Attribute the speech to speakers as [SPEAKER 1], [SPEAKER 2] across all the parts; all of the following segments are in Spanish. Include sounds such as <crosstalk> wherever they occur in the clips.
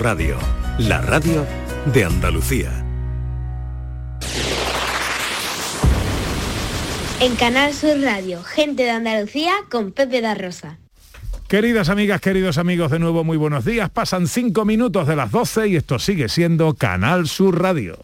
[SPEAKER 1] Radio, la radio de Andalucía.
[SPEAKER 2] En Canal Sur Radio, gente de Andalucía con Pepe da Rosa.
[SPEAKER 3] Queridas amigas, queridos amigos, de nuevo muy buenos días. Pasan cinco minutos de las 12 y esto sigue siendo Canal Sur Radio.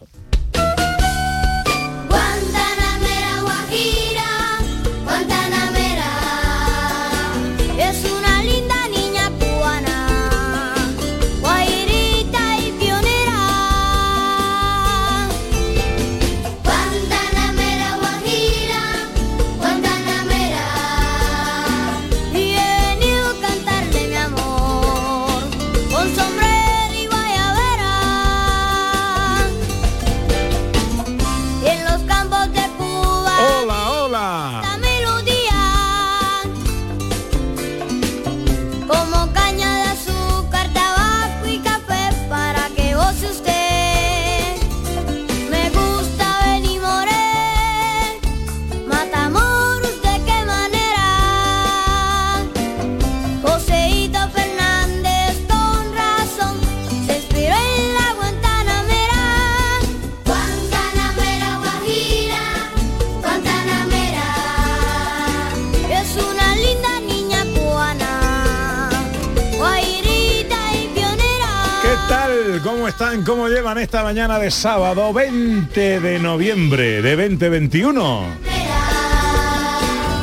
[SPEAKER 3] Llevan esta mañana de sábado 20 de noviembre de 2021?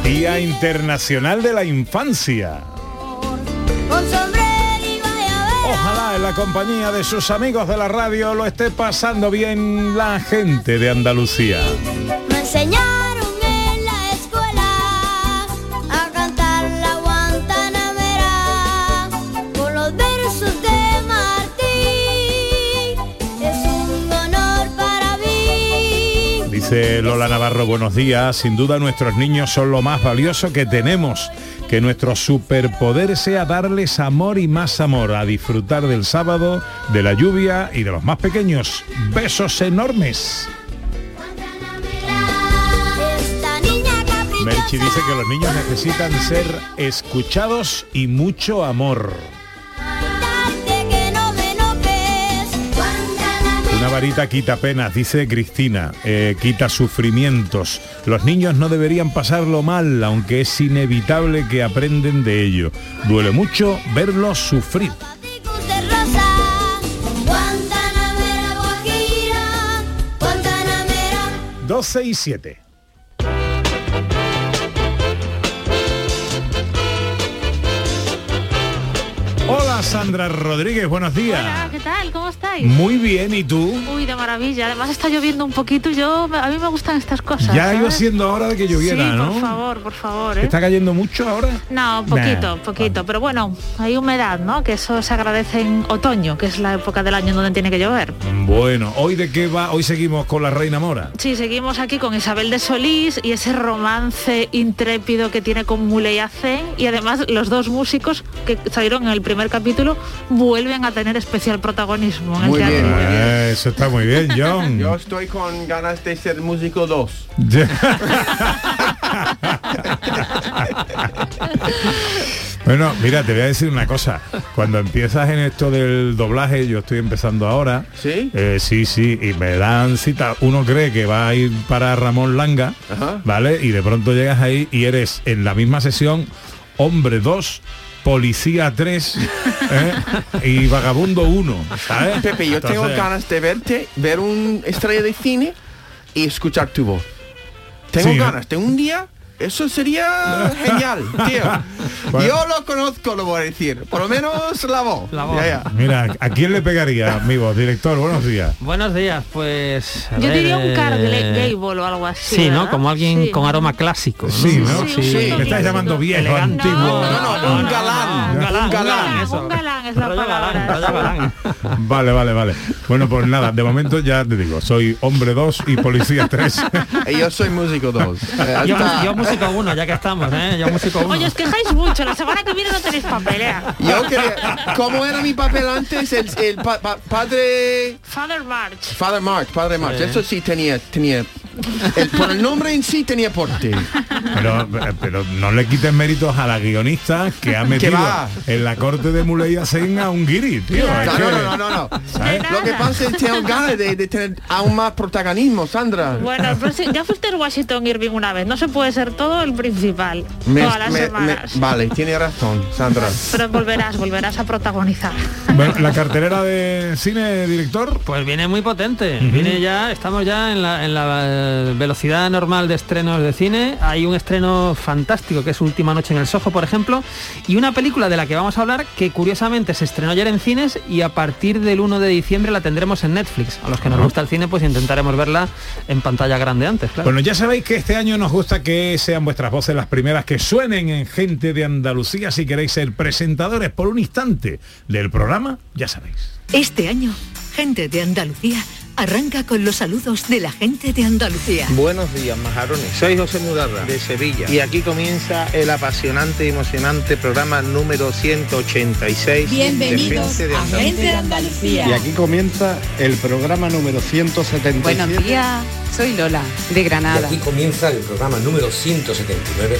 [SPEAKER 3] Día Internacional de la Infancia. Ojalá en la compañía de sus amigos de la radio lo esté pasando bien la gente de Andalucía. Lola Navarro, buenos días. Sin duda nuestros niños son lo más valioso que tenemos. Que nuestro superpoder sea darles amor y más amor, a disfrutar del sábado, de la lluvia y de los más pequeños. Besos enormes. Melchi dice que los niños necesitan ser escuchados y mucho amor. Varita quita penas, dice Cristina, eh, quita sufrimientos. Los niños no deberían pasarlo mal, aunque es inevitable que aprenden de ello. Duele mucho verlos sufrir.
[SPEAKER 4] Ticos de rosa.
[SPEAKER 3] Sandra Rodríguez, buenos días.
[SPEAKER 5] Hola, ¿qué tal? ¿Cómo estáis?
[SPEAKER 3] Muy bien, ¿y tú?
[SPEAKER 5] Uy, de maravilla. Además está lloviendo un poquito. Yo, a mí me gustan estas cosas.
[SPEAKER 3] Ya iba
[SPEAKER 5] ¿sabes?
[SPEAKER 3] siendo hora de que lloviera,
[SPEAKER 5] sí,
[SPEAKER 3] ¿no?
[SPEAKER 5] por favor, por favor. ¿eh?
[SPEAKER 3] ¿Está cayendo mucho ahora?
[SPEAKER 5] No, poquito,
[SPEAKER 3] Nah.
[SPEAKER 5] poquito. Pero bueno, hay humedad, ¿no? Que eso se agradece en otoño, que es la época del año en donde tiene que llover.
[SPEAKER 3] Bueno, ¿hoy de qué va? Hoy seguimos con la Reina Mora.
[SPEAKER 5] Sí, seguimos aquí con Isabel de Solís y ese romance intrépido que tiene con Muley Hacén y además los dos músicos que salieron en el primer capítulo vuelven a tener especial protagonismo en
[SPEAKER 6] Muy
[SPEAKER 5] el
[SPEAKER 6] bien,
[SPEAKER 5] teatro.
[SPEAKER 6] muy bien.
[SPEAKER 3] Eh, eso está muy bien, <laughs> John.
[SPEAKER 6] Yo estoy con ganas de ser músico 2. <laughs>
[SPEAKER 3] bueno, mira, te voy a decir una cosa. Cuando empiezas en esto del doblaje, yo estoy empezando ahora.
[SPEAKER 6] ¿Sí?
[SPEAKER 3] Eh, sí, sí, y me dan cita. Uno cree que va a ir para Ramón Langa,
[SPEAKER 6] Ajá.
[SPEAKER 3] ¿vale? Y de pronto llegas ahí y eres en la misma sesión hombre 2, policía 3 y vagabundo 1, ¿sabes?
[SPEAKER 6] Pepe, yo tengo ganas de verte, ver un estrella de cine y escuchar tu voz. Tengo ganas, tengo un día, eso sería genial, tío.
[SPEAKER 3] Bueno.
[SPEAKER 6] Yo lo conozco, lo voy a decir. Por lo menos la voz. Ya, ya.
[SPEAKER 3] Mira, ¿a quién le pegaría, amigo? Director, buenos días.
[SPEAKER 7] Buenos días, pues...
[SPEAKER 5] Yo
[SPEAKER 7] ver,
[SPEAKER 5] diría un
[SPEAKER 7] eh,
[SPEAKER 5] Cargle Gable o algo así.
[SPEAKER 7] Sí, ¿no?
[SPEAKER 5] ¿verdad?
[SPEAKER 7] Como alguien
[SPEAKER 5] Sí.
[SPEAKER 7] con aroma clásico. ¿no?
[SPEAKER 3] Sí, ¿no?
[SPEAKER 5] Sí,
[SPEAKER 6] Sí.
[SPEAKER 3] Me estás llamando viejo, antiguo.
[SPEAKER 6] No, no, un galán,
[SPEAKER 7] un galán,
[SPEAKER 6] un galán.
[SPEAKER 7] eso.
[SPEAKER 5] Un galán es la
[SPEAKER 7] Rollo
[SPEAKER 5] palabra.
[SPEAKER 7] galán, galán. <laughs>
[SPEAKER 3] Vale, vale, vale. Bueno, pues nada, de momento ya te digo, soy hombre 2 y policía 3. <laughs>
[SPEAKER 6] Y yo soy músico 2.
[SPEAKER 7] Yo, yo músico uno, ya que estamos, ¿eh? Yo músico uno.
[SPEAKER 5] Oye, os quejáis mucho. La semana que viene no tenéis papel, ¿eh?
[SPEAKER 6] Yo quería, ¿cómo era mi papel antes? El, el pa- pa- padre...
[SPEAKER 5] Father March.
[SPEAKER 6] Father Mark, Padre Mark.
[SPEAKER 7] Sí.
[SPEAKER 6] Eso sí tenía, tenía El- por el nombre en sí tenía porte.
[SPEAKER 3] Pero, pero no le quites méritos a la guionista que ha metido en la corte de Muley Hacen a un guiri, tío.
[SPEAKER 6] No, no,
[SPEAKER 3] que-
[SPEAKER 6] no, no, no. Lo que pasa es que tengo ganas de, de tener aún más protagonismo, Sandra.
[SPEAKER 5] Bueno, ya fuiste el Washington Irving una vez, no se puede ser todo el principal,
[SPEAKER 6] Me-
[SPEAKER 5] todas las
[SPEAKER 6] me- me-
[SPEAKER 5] semanas.
[SPEAKER 6] vale, tiene razón, Sandra.
[SPEAKER 5] Pero volverás, volverás a protagonizar.
[SPEAKER 3] Bueno, la cartelera de cine, director.
[SPEAKER 7] Pues viene muy potente. Viene ya, estamos ya en la, en la, eh, velocidad normal de estrenos de cine. Hay un estreno fantástico que es Última Noche en el Soho, por ejemplo, y una película de la que vamos a hablar que curiosamente se estrenó ayer en cines y a partir del 1 de diciembre la tendremos en Netflix. A los que nos gusta el cine, pues intentaremos verla en pantalla grande antes, claro.
[SPEAKER 3] Bueno, ya sabéis que este año nos gusta que sean vuestras voces las primeras que suenen en Gente de Andalucía. Si queréis ser presentadores por un instante del programa, ya sabéis.
[SPEAKER 8] Este año, gente de Andalucía arranca con los saludos de la gente de Andalucía.
[SPEAKER 9] Buenos días, majarones. Soy José Mudarra, de Sevilla. Y aquí comienza el apasionante y emocionante programa número 186
[SPEAKER 8] Bienvenidos
[SPEAKER 9] de Gente de
[SPEAKER 8] a
[SPEAKER 9] Andalucía.
[SPEAKER 8] Gente de Andalucía.
[SPEAKER 10] Y aquí comienza el programa número 177.
[SPEAKER 8] días, soy Lola, de Granada.
[SPEAKER 11] comienza el programa número 179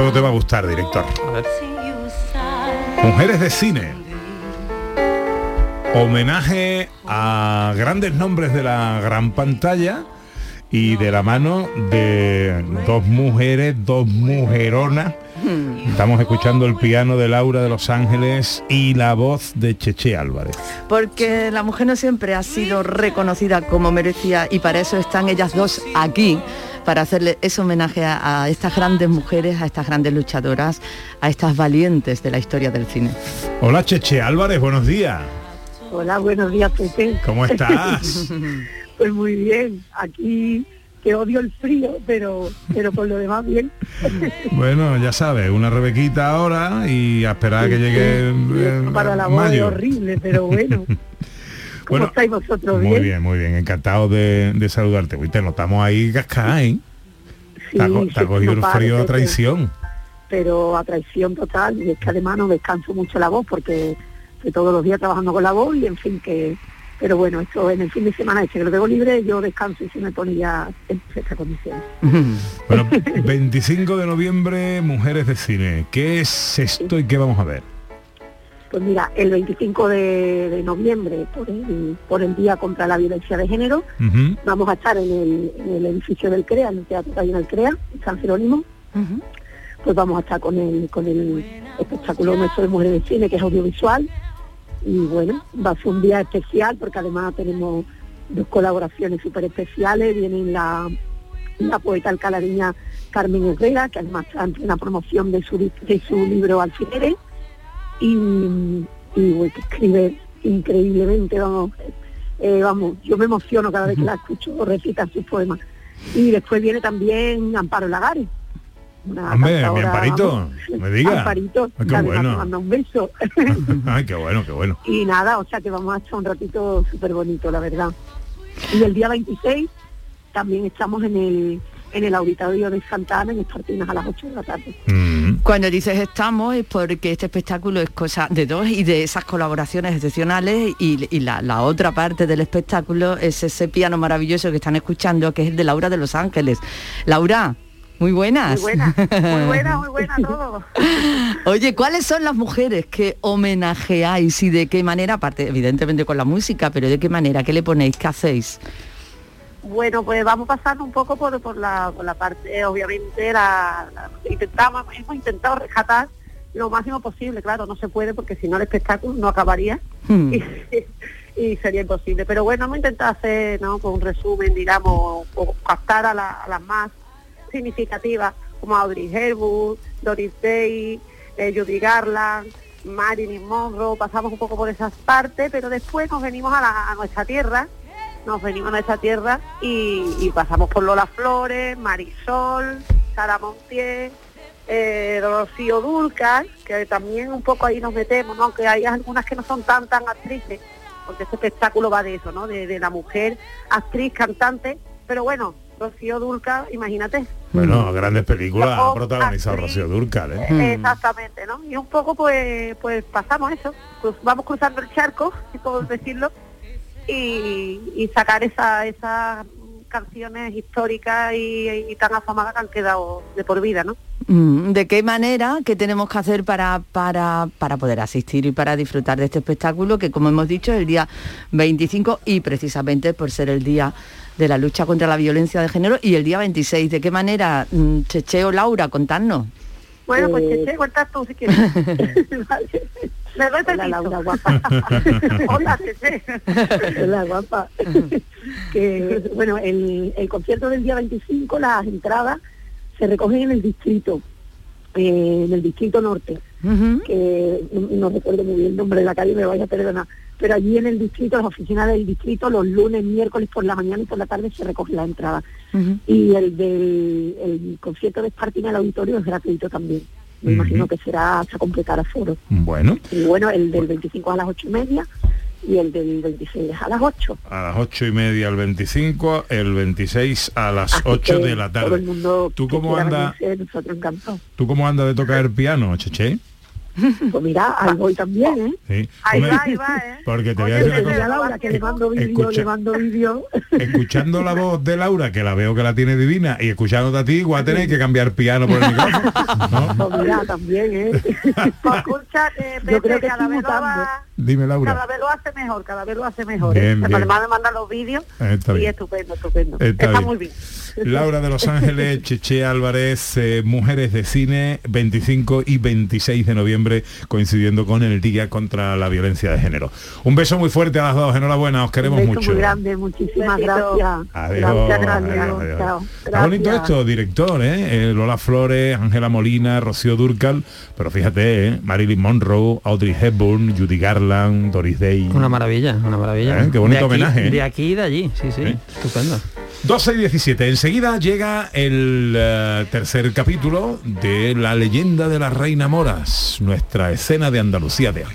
[SPEAKER 3] Esto te va a gustar, director. Mujeres de cine. Homenaje a grandes nombres de la gran pantalla y de la mano de dos mujeres, dos mujeronas. Estamos escuchando el piano de Laura de Los Ángeles y la voz de Cheche Álvarez.
[SPEAKER 12] porque la mujer no siempre ha sido reconocida como merecía y para eso están ellas dos aquí para hacerle ese homenaje a, a estas grandes mujeres, a estas grandes luchadoras, a estas valientes de la historia del cine.
[SPEAKER 3] Hola Cheche Álvarez, buenos días.
[SPEAKER 13] Hola, buenos días, Pepe.
[SPEAKER 3] ¿Cómo estás? <laughs>
[SPEAKER 13] pues muy bien. Aquí que odio el frío, pero pero por lo demás bien. <laughs>
[SPEAKER 3] Bueno, ya sabes, una rebequita ahora y a esperar a que llegue eh,
[SPEAKER 13] Para la voz es
[SPEAKER 3] mayo.
[SPEAKER 13] horrible, pero bueno. <laughs> ¿Cómo
[SPEAKER 3] Bueno,
[SPEAKER 13] estáis vosotros?
[SPEAKER 3] Muy bien, muy bien, encantado de, de saludarte. Uy, te notamos ahí cascada, ¿eh?
[SPEAKER 13] Sí,
[SPEAKER 3] te ha, te cogido
[SPEAKER 13] pare,
[SPEAKER 3] frío a traición.
[SPEAKER 13] Pero a traición total, y es que además no descanso mucho la voz porque estoy todos los días trabajando con la voz y en fin que pero bueno, esto en el fin de semana este que lo tengo libre, yo descanso y se me pone ya en perfectas condiciones.
[SPEAKER 3] Bueno, 25 de noviembre, Mujeres de Cine. ¿Qué es esto y qué vamos a ver?
[SPEAKER 13] Pues mira, el 25 de, de noviembre, por el, por el Día contra la Violencia de Género, vamos a estar en el, en el edificio del CREA, en el teatro que hay en el CREA, en San Jerónimo. Pues vamos a estar con el, con el espectáculo nuestro de Mujeres de Cine, que es audiovisual. Y bueno, va a ser un día especial porque además tenemos dos colaboraciones súper especiales. Viene la, la poeta alcalariña Carmen Herrera, que además está en plena promoción de su, de su libro Alfileres. Y, y bueno, que escribe increíblemente, vamos, eh, vamos, yo me emociono cada vez que la escucho o recita sus poemas. Y después viene también Amparo Lagares. Una
[SPEAKER 3] Hombre, mi Amparito,
[SPEAKER 13] vamos,
[SPEAKER 3] me diga.
[SPEAKER 13] Amparito,
[SPEAKER 3] Ay, qué bueno.
[SPEAKER 13] un beso. <laughs>
[SPEAKER 3] Ay, qué bueno, qué bueno.
[SPEAKER 13] y nada, o sea que vamos a estar un ratito súper bonito, la verdad. Y el día 26 también estamos en el en el auditorio de Santa Ana en Espartinas a las 8 de la tarde.
[SPEAKER 12] Cuando dices estamos es porque este espectáculo es cosa de dos y de esas colaboraciones excepcionales y, y la, la otra parte del espectáculo es ese piano maravilloso que están escuchando que es el de Laura de Los Ángeles. Laura, muy buenas.
[SPEAKER 13] Muy buena, muy buena, muy buena todo. <laughs>
[SPEAKER 12] Oye, ¿cuáles son las mujeres que homenajeáis y de qué manera, aparte evidentemente con la música, pero de qué manera, qué le ponéis, qué hacéis?
[SPEAKER 13] Bueno, pues vamos pasando un poco por, por, la, por la parte, obviamente, la, la- intentamos, hemos intentado rescatar lo máximo posible, claro, no se puede porque si no el espectáculo no acabaría
[SPEAKER 12] Hmm. <laughs>
[SPEAKER 13] y, y sería imposible. Pero bueno, hemos intentado hacer ¿no? con un resumen, digamos, o captar a, la- a las más significativas como Audrey Hepburn, Doris Day, eh, Judy Garland, Marilyn Monroe, pasamos un poco por esas partes, pero después nos venimos a, la- a nuestra tierra, nos venimos a nuestra tierra y, y pasamos por Lola Flores, Marisol, Sara Montiel, eh, Rocío Dulcar, que también un poco ahí nos metemos, ¿no? aunque hay algunas que no son tan tan actrices, porque este espectáculo va de eso, ¿no? De, de la mujer, actriz, cantante, pero bueno, Rocío Dulcar, imagínate,
[SPEAKER 3] Bueno, grandes películas ha protagonizado. Rocío Dúrcal, ¿eh?
[SPEAKER 13] Eh, Exactamente, ¿no? Y un poco pues pues pasamos eso, pues vamos cruzando el charco, <laughs> si puedo decirlo, y, y sacar esa, esas canciones históricas y, y tan afamadas que han quedado de por vida, ¿no?
[SPEAKER 12] Mm, ¿De qué manera, qué tenemos que hacer para, para, para poder asistir y para disfrutar de este espectáculo que, como hemos dicho, es el día 25 y precisamente por ser el día de la lucha contra la violencia de género y el día 26? ¿De qué manera, mm, Cheche o Laura, contadnos?
[SPEAKER 13] Bueno, pues
[SPEAKER 12] Eh.
[SPEAKER 13] Cheche, cuentas tú si quieres. <laughs> <laughs> <laughs> Vale. Me doy permiso. Laura, guapa. <laughs> Hola. <laughs> Hola, guapa. que, bueno, el, el concierto del día 25, las entradas se recogen en el distrito, eh, en el distrito norte, que no, no recuerdo muy bien el nombre de la calle, me vaya a perdonar, pero allí en el distrito, las oficinas del distrito, los lunes, miércoles por la mañana y por la tarde se recogen las entradas. Y el del el concierto de Spartina en el auditorio es gratuito también. Me imagino que será hasta completar aforo.
[SPEAKER 3] Bueno,
[SPEAKER 13] Y bueno, el del 25 a las ocho y media y el del 26 a las 8.
[SPEAKER 3] a las ocho y media el 25, el 26 a las
[SPEAKER 13] Así
[SPEAKER 3] 8
[SPEAKER 13] que
[SPEAKER 3] de la
[SPEAKER 13] Todo el
[SPEAKER 3] tarde.
[SPEAKER 13] mundo
[SPEAKER 3] ¿Tú cómo anda-
[SPEAKER 13] venirse.
[SPEAKER 3] ¿Tú cómo andas de tocar el piano, Cheche? <laughs>
[SPEAKER 13] Pues mira, ahí voy también, ¿eh?
[SPEAKER 3] Sí.
[SPEAKER 13] Ahí
[SPEAKER 3] Hombre,
[SPEAKER 13] va, ahí va, ¿eh? <laughs>
[SPEAKER 3] Porque te voy a decir una cosa.
[SPEAKER 13] Laura, que le mando vídeo,
[SPEAKER 3] Escucha.
[SPEAKER 13] le mando vídeo. <laughs>
[SPEAKER 3] Escuchando la voz de Laura, que la veo que la tiene divina, y escuchándote a ti, igual tenéis que cambiar piano por el micrófono.
[SPEAKER 13] Pues mira, también, ¿eh? Pues escucha, que Pepe,
[SPEAKER 3] creo que
[SPEAKER 13] cada
[SPEAKER 3] estoy
[SPEAKER 13] vez lo va-
[SPEAKER 3] Dime,
[SPEAKER 13] Cada
[SPEAKER 3] Laura.
[SPEAKER 13] vez lo hace mejor, cada vez lo hace mejor.
[SPEAKER 3] Bien,
[SPEAKER 13] ¿eh?
[SPEAKER 3] bien.
[SPEAKER 13] Además me manda los vídeos
[SPEAKER 3] Eh, está
[SPEAKER 13] y
[SPEAKER 3] bien.
[SPEAKER 13] estupendo, estupendo.
[SPEAKER 3] Está
[SPEAKER 13] Está,
[SPEAKER 3] bien.
[SPEAKER 13] muy bien. <laughs>
[SPEAKER 3] Laura de Los Ángeles, <laughs> Cheche Álvarez, eh, Mujeres de Cine, 25 y 26 de noviembre, coincidiendo con el Día contra la Violencia de Género. Un beso muy fuerte a las dos, enhorabuena, os queremos
[SPEAKER 13] Un beso
[SPEAKER 3] mucho.
[SPEAKER 13] muy grande, muchísimas gracias.
[SPEAKER 3] Adiós,
[SPEAKER 13] Gracias, gracias.
[SPEAKER 3] adiós, adiós.
[SPEAKER 13] Chao.
[SPEAKER 3] Está bonito esto, director, ¿eh? Eh, Lola Flores, Ángela Molina, Rocío Durcal, pero fíjate, ¿eh? Marilyn Monroe, Audrey Hepburn, Judy Garland, Doris Day.
[SPEAKER 7] Una maravilla, una maravilla.
[SPEAKER 3] ¿Eh? Qué bonito
[SPEAKER 7] De aquí-
[SPEAKER 3] homenaje, ¿eh?
[SPEAKER 7] De aquí y de allí, sí, sí, estupendo.
[SPEAKER 3] 12 y 17. Enseguida llega el eh, tercer capítulo de La leyenda de la Reina Moras, nuestra escena de Andalucía de hoy.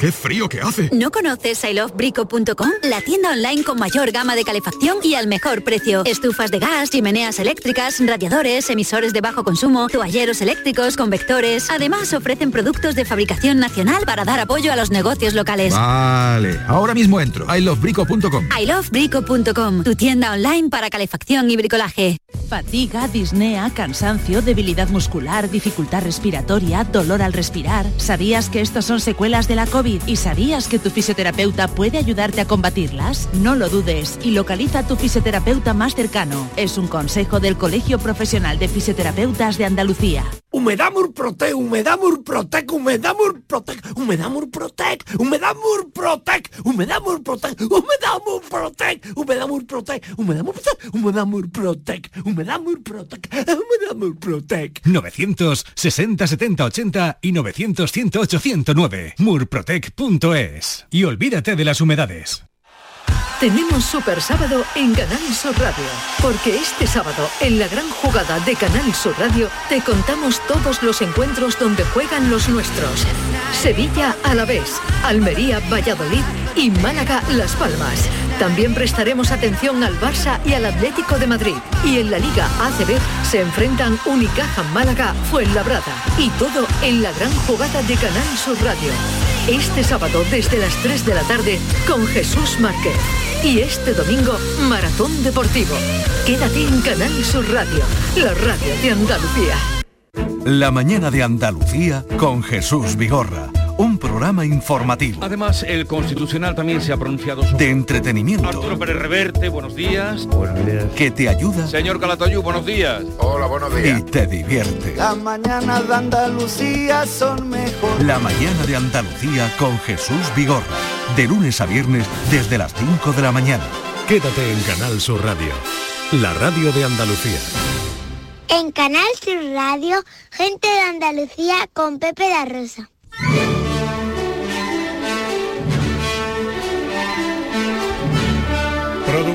[SPEAKER 14] ¡Qué frío que hace!
[SPEAKER 15] ¿No conoces ilovebrico.com? La tienda online con mayor gama de calefacción y al mejor precio. Estufas de gas, chimeneas eléctricas, radiadores, emisores de bajo consumo, toalleros eléctricos, convectores. Además ofrecen productos de fabricación nacional para dar apoyo a los negocios locales.
[SPEAKER 14] Vale, ahora mismo entro. ilovebrico.com.
[SPEAKER 15] ilovebrico.com, tu tienda online para calefacción y bricolaje.
[SPEAKER 16] Fatiga, disnea, cansancio, debilidad muscular, dificultad respiratoria, dolor al respirar. ¿Sabías que estos son secuelas de la COVID y sabías que tu fisioterapeuta puede ayudarte a combatirlas? No lo dudes y localiza a tu fisioterapeuta más cercano. Es un consejo del Colegio Profesional de Fisioterapeutas de Andalucía.
[SPEAKER 17] Humedamur Protec, Humedamur Protec, Humedamur Protec, Humedamur Protec, Humedamur Protec, Humedamur Protec, Humedamur Protec, Humedamur Protec, Humedamur Protec, Humedamur Protec, Humedamur Protec, Humedamur Protec.
[SPEAKER 18] 960 70 80 y 900 108 109. Murprotec.es. Y olvídate de las humedades.
[SPEAKER 8] Tenemos Super Sábado en Canal Sur Radio, porque este sábado, en la gran jugada de Canal Sur Radio, te contamos todos los encuentros donde juegan los nuestros. Sevilla a la vez, Almería, Valladolid y Málaga, Las Palmas. También prestaremos atención al Barça y al Atlético de Madrid. Y en la Liga ACB se enfrentan Unicaja Málaga, Fuenlabrada. Y todo en la gran jugada de Canal Sur Radio. Este sábado desde las 3 de la tarde con Jesús Márquez. Y este domingo, Maratón Deportivo. Quédate en Canal Sur Radio, la radio de Andalucía.
[SPEAKER 19] La mañana de Andalucía con Jesús Vigorra. Un
[SPEAKER 14] programa informativo.
[SPEAKER 20] Además, el Constitucional también se ha pronunciado sobre...
[SPEAKER 14] De entretenimiento.
[SPEAKER 20] Arturo Pérez Reverte, buenos días.
[SPEAKER 14] Que te ayuda.
[SPEAKER 20] Señor Calatayú, buenos días.
[SPEAKER 21] Hola, buenos
[SPEAKER 14] Y te divierte.
[SPEAKER 22] Las mañanas de Andalucía son mejor.
[SPEAKER 14] La mañana de Andalucía con Jesús Vigorra. De lunes a viernes desde las 5 de la mañana.
[SPEAKER 1] Quédate en Canal Sur Radio, la radio de Andalucía.
[SPEAKER 4] En Canal Sur Radio, gente de Andalucía con Pepe da Rosa.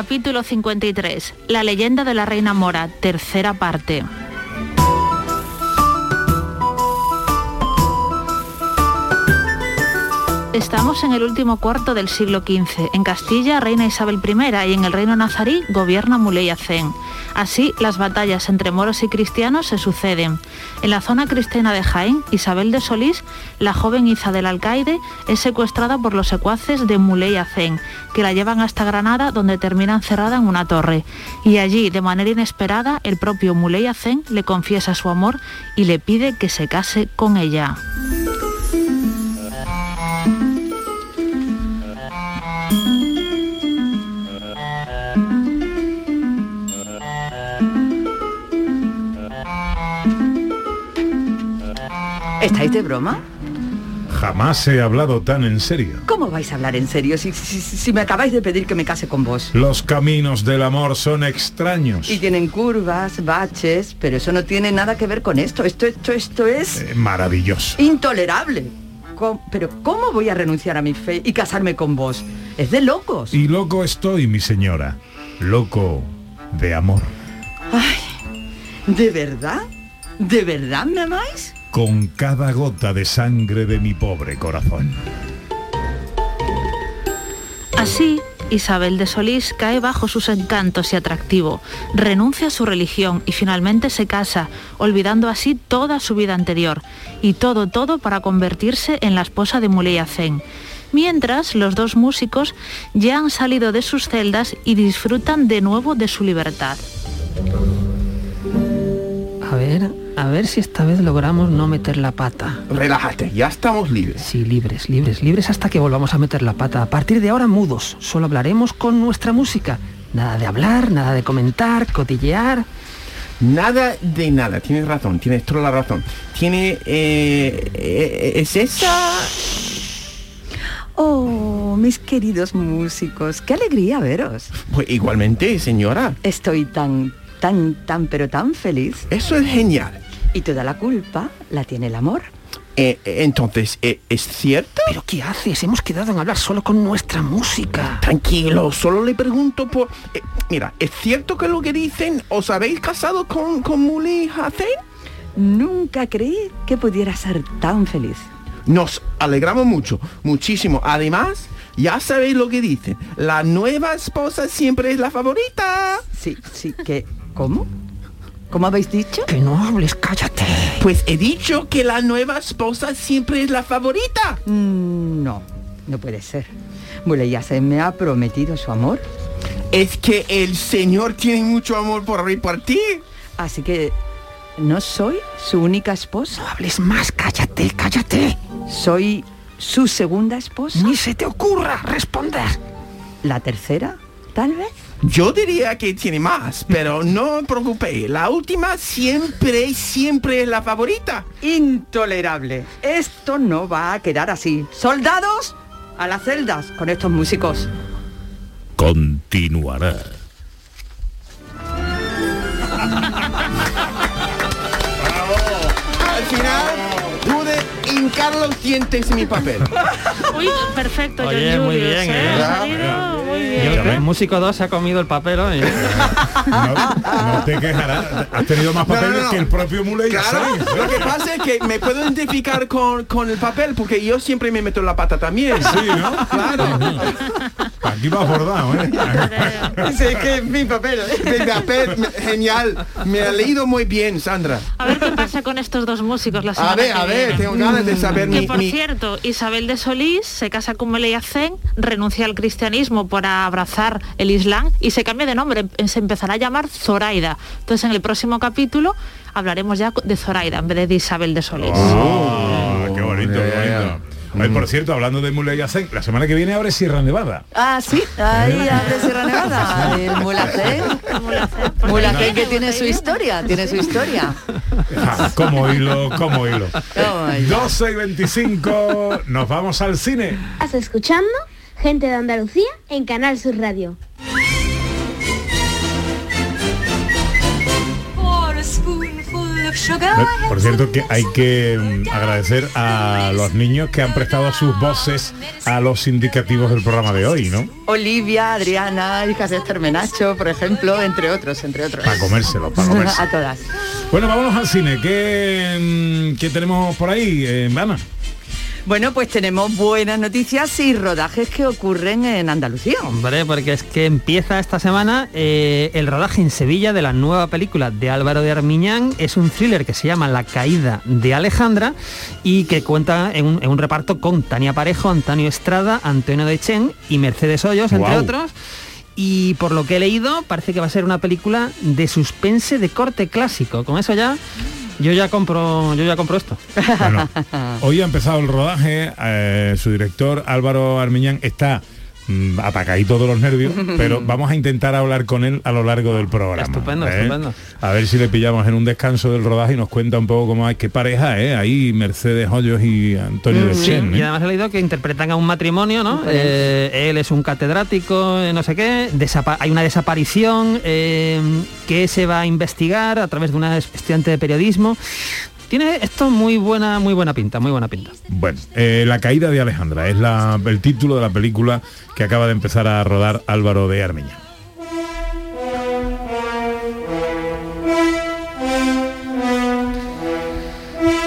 [SPEAKER 5] Capítulo 53, La leyenda de la Reina Mora, tercera parte. Estamos en el último cuarto del siglo XV. En Castilla, reina Isabel I y en el reino nazarí gobierna Muley Hacén. Así, las batallas entre moros y cristianos se suceden. En la zona cristiana de Jaén, Isabel de Solís, la joven hija del alcaide, es secuestrada por los secuaces de Muley Hacén, que la llevan hasta Granada, donde termina encerrada en una torre. Y allí, de manera inesperada, el propio Muley Hacén le confiesa su amor y le pide que se case con ella.
[SPEAKER 12] ¿Estáis de broma?
[SPEAKER 3] Jamás he hablado tan en serio.
[SPEAKER 12] ¿Cómo vais a hablar en serio si, si- si me acabáis de pedir que me case con vos?
[SPEAKER 3] Los caminos del amor son extraños.
[SPEAKER 12] Y tienen curvas, baches, pero eso no tiene nada que ver con esto. Esto, esto, esto es
[SPEAKER 3] Eh, Maravilloso.
[SPEAKER 12] intolerable. Pero ¿cómo voy a renunciar a mi fe y casarme con vos? Es de locos.
[SPEAKER 3] Y loco estoy, mi señora. Loco de amor.
[SPEAKER 12] ¿De verdad? ¿De verdad me amáis?
[SPEAKER 3] Con cada gota de sangre de mi pobre corazón.
[SPEAKER 5] Así, Isabel de Solís cae bajo sus encantos y atractivo, renuncia a su religión y finalmente se casa, olvidando así toda su vida anterior, y todo, todo para convertirse en la esposa de Muley Hacén. Mientras, los dos músicos ya han salido de sus celdas y disfrutan de nuevo de su libertad.
[SPEAKER 7] A ver, a ver si esta vez logramos no meter la pata.
[SPEAKER 6] Relájate, ya estamos libres.
[SPEAKER 7] Sí, libres, libres, libres hasta que volvamos a meter la pata. A partir de ahora mudos, solo hablaremos con nuestra música. Nada de hablar, nada de comentar, cotillear.
[SPEAKER 6] Nada de nada, tienes razón, tienes toda la razón. Tiene... eh, eh, ¿Es esa...?
[SPEAKER 12] Oh, mis queridos músicos, qué alegría veros.
[SPEAKER 6] Pues igualmente, señora.
[SPEAKER 12] Estoy tan, tan, tan, pero tan feliz.
[SPEAKER 6] Eso es genial.
[SPEAKER 12] Y toda la culpa la tiene el amor.
[SPEAKER 6] Eh, eh, entonces, eh, ¿es cierto?
[SPEAKER 7] ¿Pero qué haces? Hemos quedado en hablar solo con nuestra música.
[SPEAKER 6] Tranquilo, solo le pregunto por... eh, mira, ¿es cierto que lo que dicen os habéis casado con, con Muli Hacen?
[SPEAKER 12] Nunca creí que pudiera ser tan feliz.
[SPEAKER 6] Nos alegramos mucho, muchísimo. Además, ya sabéis lo que dicen. La nueva esposa siempre es la favorita.
[SPEAKER 12] Sí, sí, que... ¿Cómo? ¿Cómo habéis dicho?
[SPEAKER 7] Que no hables, cállate.
[SPEAKER 6] Pues he dicho que la nueva esposa siempre es la favorita.
[SPEAKER 12] Mm, No, no puede ser. Muley se me ha prometido su amor.
[SPEAKER 6] Es que el señor tiene mucho amor por repartir.
[SPEAKER 12] Así que no soy su única esposa.
[SPEAKER 7] No hables más, cállate, cállate.
[SPEAKER 12] Soy su segunda esposa.
[SPEAKER 7] Ni se te ocurra responder.
[SPEAKER 12] ¿La tercera? Tal vez.
[SPEAKER 6] Yo diría que tiene más, pero no os preocupéis. La última siempre, siempre es la favorita.
[SPEAKER 12] Intolerable. Esto no va a quedar así. Soldados, a las celdas con estos músicos.
[SPEAKER 1] Continuará.
[SPEAKER 6] Al final hincar los dientes en mi papel.
[SPEAKER 5] Uy, perfecto,
[SPEAKER 7] Oye,
[SPEAKER 5] John
[SPEAKER 7] muy
[SPEAKER 5] Julius,
[SPEAKER 7] bien,
[SPEAKER 5] ¿eh?
[SPEAKER 7] ¿eh?
[SPEAKER 5] Muy bien.
[SPEAKER 7] El músico 2 se ha comido el papel hoy. ¿eh?
[SPEAKER 3] No te quejarás. Has tenido más
[SPEAKER 6] No, no,
[SPEAKER 3] papeles
[SPEAKER 6] no.
[SPEAKER 3] que el propio Muley
[SPEAKER 6] Claro, lo que pasa es que me puedo identificar con, con el papel porque yo siempre me meto en la pata también.
[SPEAKER 3] Sí, ¿no?
[SPEAKER 6] Claro.
[SPEAKER 3] Aquí va bordado, ¿eh? <laughs>
[SPEAKER 6] Dice que es mi papel. Mi papel, me- genial. Me ha leído muy bien, Sandra.
[SPEAKER 5] A ver qué pasa con estos dos músicos la semana
[SPEAKER 6] A ver,
[SPEAKER 5] que
[SPEAKER 6] a ver,
[SPEAKER 5] viene.
[SPEAKER 6] tengo ganas de saber
[SPEAKER 5] Que
[SPEAKER 6] mi...
[SPEAKER 5] por
[SPEAKER 6] mi-
[SPEAKER 5] cierto, Isabel de Solís se casa con Melea Zen, renuncia al cristianismo para abrazar el Islam y se cambia de nombre, em- se empezará a llamar Zoraida. Entonces en el próximo capítulo hablaremos ya de Zoraida en vez de Isabel de Solís.
[SPEAKER 3] Ah, qué bonito, qué bonito. Oye, por cierto, hablando de Muley Hassani, la semana que viene abre Sierra Nevada.
[SPEAKER 12] Ah, sí, ahí abre Sierra Nevada, el Mulacén. <laughs> Mulacén que tiene su historia, tiene su historia.
[SPEAKER 3] Ah, como hilo, como hilo.
[SPEAKER 12] Oh, my God.
[SPEAKER 3] 12 y 25, nos vamos al cine.
[SPEAKER 4] Estás escuchando Gente de Andalucía en Canal Sur Radio.
[SPEAKER 3] Por cierto, que hay que mm, agradecer a los niños que han prestado sus voces a los indicativos del programa de hoy, ¿no?
[SPEAKER 12] Olivia, Adriana, hijas de Esther Menacho, por ejemplo, entre otros, entre otros.
[SPEAKER 3] Para comérselo, para <laughs> comérselo.
[SPEAKER 12] A todas.
[SPEAKER 3] Bueno, vámonos al cine. ¿Qué, mm, qué tenemos por ahí, eh, Ana?
[SPEAKER 12] Bueno, pues tenemos buenas noticias y rodajes que ocurren en Andalucía.
[SPEAKER 7] Hombre, porque es que empieza esta semana eh, el rodaje en Sevilla de la nueva película de Álvaro de Armiñán. Es un thriller que se llama La caída de Alejandra y que cuenta en un, en un reparto con Tania Parejo, Antonio Estrada, Antonio de Chen y Mercedes Hoyos, entre otros. Y por lo que he leído, parece que va a ser una película de suspense de corte clásico. Con eso ya, yo ya compro, yo ya compro esto.
[SPEAKER 3] Hoy ha empezado el rodaje, eh, su director Álvaro Armiñán está mm, atacadito de los nervios, <laughs> pero vamos a intentar hablar con él a lo largo del programa.
[SPEAKER 7] Estupendo,
[SPEAKER 3] ¿eh?
[SPEAKER 7] estupendo.
[SPEAKER 3] A ver si le pillamos en un descanso del rodaje y nos cuenta un poco cómo hay qué pareja, ¿eh? Ahí Mercedes Hoyos y Antonio de
[SPEAKER 7] Sí,
[SPEAKER 3] Chen, ¿eh?
[SPEAKER 7] y además he leído que interpretan a un matrimonio, ¿no? Eh, él es un catedrático, no sé qué, desapa- hay una desaparición que se va a investigar a través de una estudiante de periodismo. Tiene esto muy buena, muy buena pinta, muy buena pinta.
[SPEAKER 3] Bueno, eh, La caída de Alejandra es la- el título de la película que acaba de empezar a rodar Álvaro de Armiñán.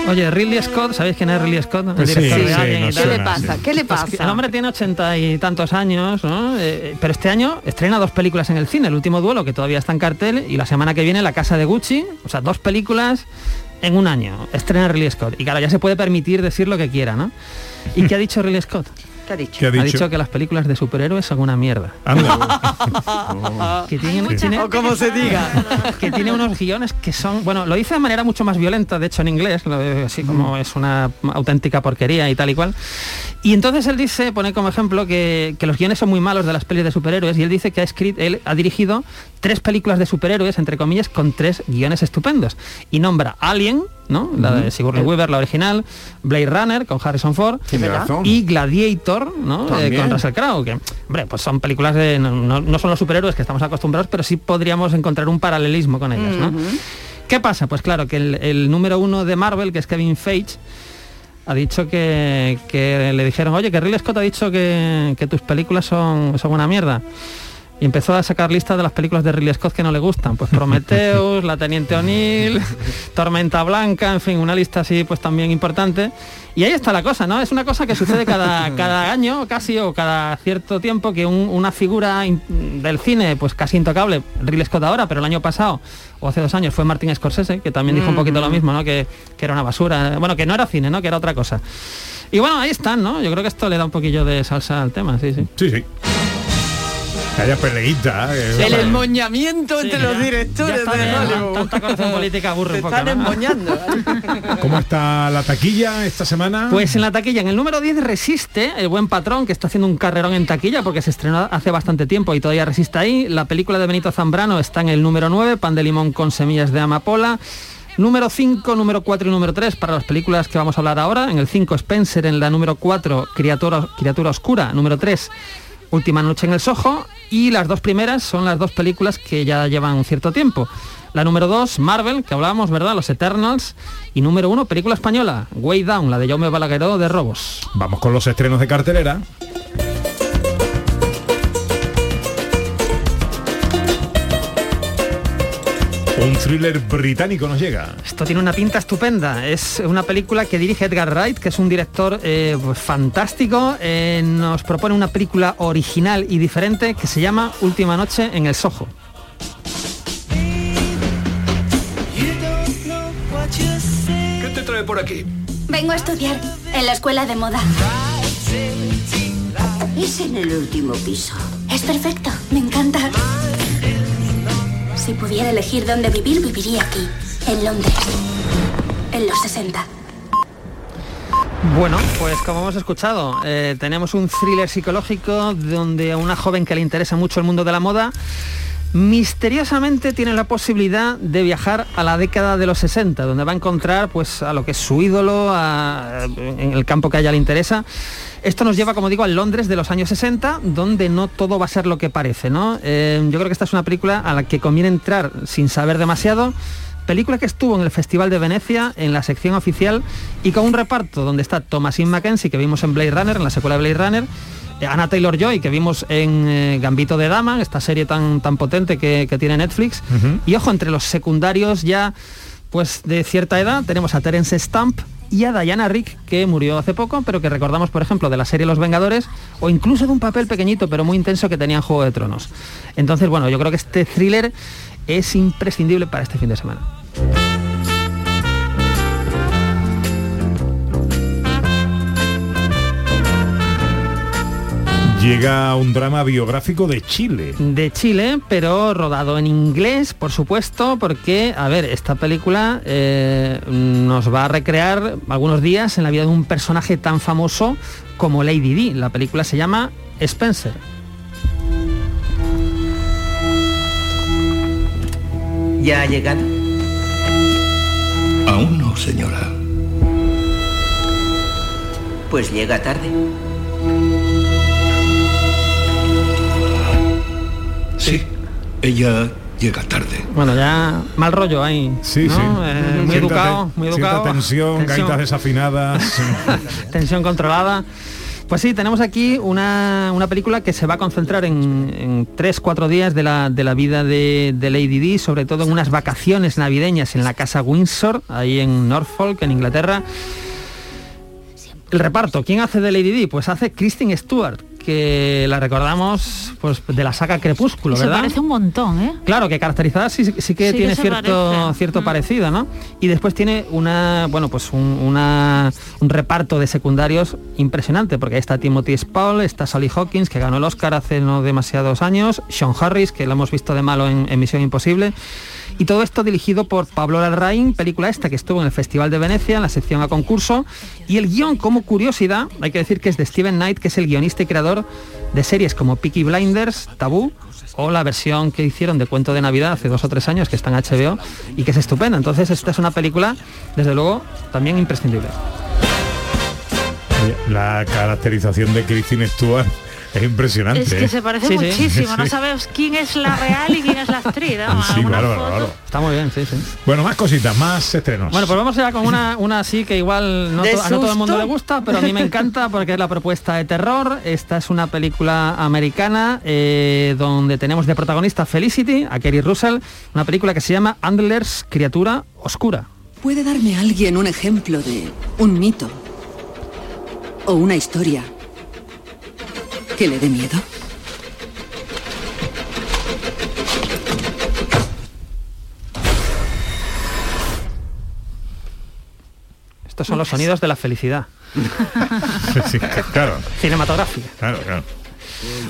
[SPEAKER 7] Oye, Ridley Scott, ¿sabéis quién es Ridley Scott? El
[SPEAKER 3] Pues sí, sí,
[SPEAKER 7] y tal.
[SPEAKER 12] ¿Qué le pasa? ¿Qué le pasa?
[SPEAKER 7] el hombre tiene ochenta y tantos años, ¿no? Eh, pero este año estrena dos películas en el cine, El último duelo, que todavía está en cartel, y la semana que viene La casa de Gucci, o sea, dos películas en un año. Estrena Ridley Scott. Y claro, ya se puede permitir decir lo que quiera, ¿no? ¿Y qué ha dicho Ridley Scott?
[SPEAKER 12] ¿Qué ha dicho?
[SPEAKER 3] ¿Qué ha dicho?
[SPEAKER 7] que las películas de superhéroes son una mierda.
[SPEAKER 3] Anda. <laughs>
[SPEAKER 7] que tiene, tiene-
[SPEAKER 12] O como se diga.
[SPEAKER 7] que tiene unos guiones que son, bueno, lo dice de manera mucho más violenta, de hecho en inglés, así como es una auténtica porquería y tal y cual. Y entonces él dice, pone como ejemplo que, que los guiones son muy malos de las pelis de superhéroes y él dice que ha escrito, él ha dirigido tres películas de superhéroes, entre comillas, con tres guiones estupendos. Y nombra Alien, ¿no? La de Sigourney Weaver, la original, Blade Runner con Harrison Ford y Gladiator, ¿no? Eh, con Russell Crowe, que, hombre, pues son películas de, no, no- no son los superhéroes que estamos acostumbrados, pero sí podríamos encontrar un paralelismo con ellas, ¿no? ¿Qué pasa? Pues claro, que el, el número uno de Marvel, que es Kevin Feige, ha dicho que, que le dijeron, oye, que Ridley Scott ha dicho que, que tus películas son, son una mierda. Y empezó a sacar listas de las películas de Ridley Scott que no le gustan. Pues Prometheus, <laughs> La Teniente O'Neill, Tormenta Blanca, en fin, una lista así pues también importante. Y ahí está la cosa, ¿no? Es una cosa que sucede cada, <laughs> cada año casi o cada cierto tiempo que un- una figura in- del cine pues casi intocable, Ridley Scott ahora, pero el año pasado o hace dos años fue Martin Scorsese, que también dijo un poquito lo mismo, ¿no? Que, que era una basura, bueno, que no era cine, ¿no? Que era otra cosa. Y bueno, ahí están, ¿no? Yo creo que esto le da un poquillo de salsa al tema, sí, sí.
[SPEAKER 3] Sí, sí. Que haya peleita. eh,
[SPEAKER 12] El enmoñamiento entre los directores
[SPEAKER 7] está
[SPEAKER 12] de Hollywood.
[SPEAKER 7] tanta política aburre
[SPEAKER 12] Se están
[SPEAKER 7] ¿no?
[SPEAKER 12] emmoñando. <laughs>
[SPEAKER 3] ¿Cómo está la taquilla esta semana?
[SPEAKER 7] Pues en la taquilla, en el número 10 resiste El Buen Patrón, que está haciendo un carrerón en taquilla porque se estrenó hace bastante tiempo y todavía resiste ahí. La película de Benito Zambrano está en el número 9, Pan de Limón con semillas de amapola. Número 5, número 4 y número 3 para las películas que vamos a hablar ahora. En el 5 Spencer, en la número 4 Criatura, Criatura Oscura, número 3 Última Noche en el Soho y las dos primeras son las dos películas que ya llevan un cierto tiempo. La número 2, Marvel, que hablábamos, ¿verdad? Los Eternals. Y número 1, película española, Way Down, la de Jaume Balagueró de Robos.
[SPEAKER 3] Vamos con los estrenos de cartelera. Un thriller británico nos llega.
[SPEAKER 7] Esto tiene una pinta estupenda. Es una película que dirige Edgar Wright, que es un director eh, pues, fantástico. Eh, nos propone una película original y diferente que se llama Última Noche en el Soho.
[SPEAKER 23] ¿Qué te trae por aquí?
[SPEAKER 24] Vengo a estudiar en la escuela de moda.
[SPEAKER 23] Es en el último piso.
[SPEAKER 24] Es perfecto, me encanta. Si pudiera elegir dónde vivir, viviría aquí, en Londres, en los 60.
[SPEAKER 7] Bueno, pues como hemos escuchado, eh, tenemos un thriller psicológico donde a una joven que le interesa mucho el mundo de la moda misteriosamente tiene la posibilidad de viajar a la década de los 60, donde va a encontrar pues a lo que es su ídolo, en el campo que a ella le interesa. Esto nos lleva, como digo, a Londres de los años 60, donde no todo va a ser lo que parece, ¿no? Eh, yo creo que esta es una película a la que conviene entrar sin saber demasiado. Película que estuvo en el Festival de Venecia, en la sección oficial, y con un reparto donde está Thomasin Mackenzie, que vimos en Blade Runner, en la secuela de Blade Runner, eh, Anna Taylor Joy, que vimos en eh, Gambito de Dama, esta serie tan, tan potente que, que tiene Netflix. Y ojo, entre los secundarios ya pues de cierta edad, tenemos a Terence Stamp y a Diana Rick, que murió hace poco, pero que recordamos, por ejemplo, de la serie Los Vengadores, o incluso de un papel pequeñito, pero muy intenso que tenía en Juego de Tronos. Entonces, bueno, yo creo que este thriller es imprescindible para este fin de semana.
[SPEAKER 3] Llega un drama biográfico de Chile.
[SPEAKER 7] de Chile, pero rodado en inglés, por supuesto, porque, a ver, esta película eh, nos va a recrear algunos días en la vida de un personaje tan famoso como Lady Di. La película se llama Spencer.
[SPEAKER 21] ¿Ya ha llegado?
[SPEAKER 23] Aún no, señora.
[SPEAKER 21] Pues llega tarde.
[SPEAKER 23] Sí, ella llega tarde.
[SPEAKER 7] Bueno, ya mal rollo ahí.
[SPEAKER 3] Sí,
[SPEAKER 7] ¿no?
[SPEAKER 3] sí.
[SPEAKER 7] Eh, muy
[SPEAKER 3] Cierta
[SPEAKER 7] educado, muy educado.
[SPEAKER 3] tensión, gaitas desafinadas. <laughs>
[SPEAKER 7] tensión controlada. Pues sí, tenemos aquí una, una película que se va a concentrar en, en tres, cuatro días de la, de la vida de, de Lady Di, sobre todo en unas vacaciones navideñas en la casa Windsor, ahí en Norfolk, en Inglaterra. El reparto, ¿quién hace de Lady Di? Pues hace Kristen Stewart, que la recordamos pues, de la saga Crepúsculo,
[SPEAKER 5] Se
[SPEAKER 7] ¿verdad?
[SPEAKER 5] parece un montón, ¿eh?
[SPEAKER 7] Claro, que caracterizada sí, sí que
[SPEAKER 5] Sí
[SPEAKER 7] tiene
[SPEAKER 5] se
[SPEAKER 7] cierto,
[SPEAKER 5] parece.
[SPEAKER 7] cierto
[SPEAKER 5] Mm.
[SPEAKER 7] parecido, ¿no? Y después tiene una, bueno, pues un, una- un reparto de secundarios impresionante, porque ahí está Timothy Spall, está Sally Hawkins, que ganó el Oscar hace no demasiados años, Sean Harris, que lo hemos visto de malo en, en Misión Imposible. Y todo esto dirigido por Pablo Larraín, película esta que estuvo en el Festival de Venecia, en la sección a concurso. Y el guion, como curiosidad, hay que decir que es de Steven Knight, que es el guionista y creador de series como Peaky Blinders, Tabú, o la versión que hicieron de Cuento de Navidad hace dos o tres años, que está en HBO, y que es estupenda. Entonces esta es una película, desde luego, también imprescindible.
[SPEAKER 3] La caracterización de Christine Stewart es impresionante.
[SPEAKER 5] Es que
[SPEAKER 3] ¿eh?
[SPEAKER 5] se parece
[SPEAKER 7] Sí, sí.
[SPEAKER 5] muchísimo, no sabes quién es la real y quién es la actriz. vamos,
[SPEAKER 3] Sí,
[SPEAKER 5] foto.
[SPEAKER 3] bárbaro.
[SPEAKER 7] Está muy bien, sí, sí.
[SPEAKER 3] Bueno, más cositas, más estrenos.
[SPEAKER 7] Bueno, pues vamos ya con una, una así que igual no,
[SPEAKER 12] ¿De
[SPEAKER 7] to- a no todo el mundo le gusta, pero a mí me encanta porque es la propuesta de terror. Esta es una película americana eh, donde tenemos de protagonista Felicity, a Kerry Russell, una película que se llama Andlers, criatura oscura.
[SPEAKER 25] ¿Puede darme alguien un ejemplo de un mito o una historia que le dé miedo?
[SPEAKER 7] Estos son los sonidos de la felicidad <laughs>
[SPEAKER 3] Sí, claro,
[SPEAKER 7] cinematográfica.
[SPEAKER 3] claro, claro.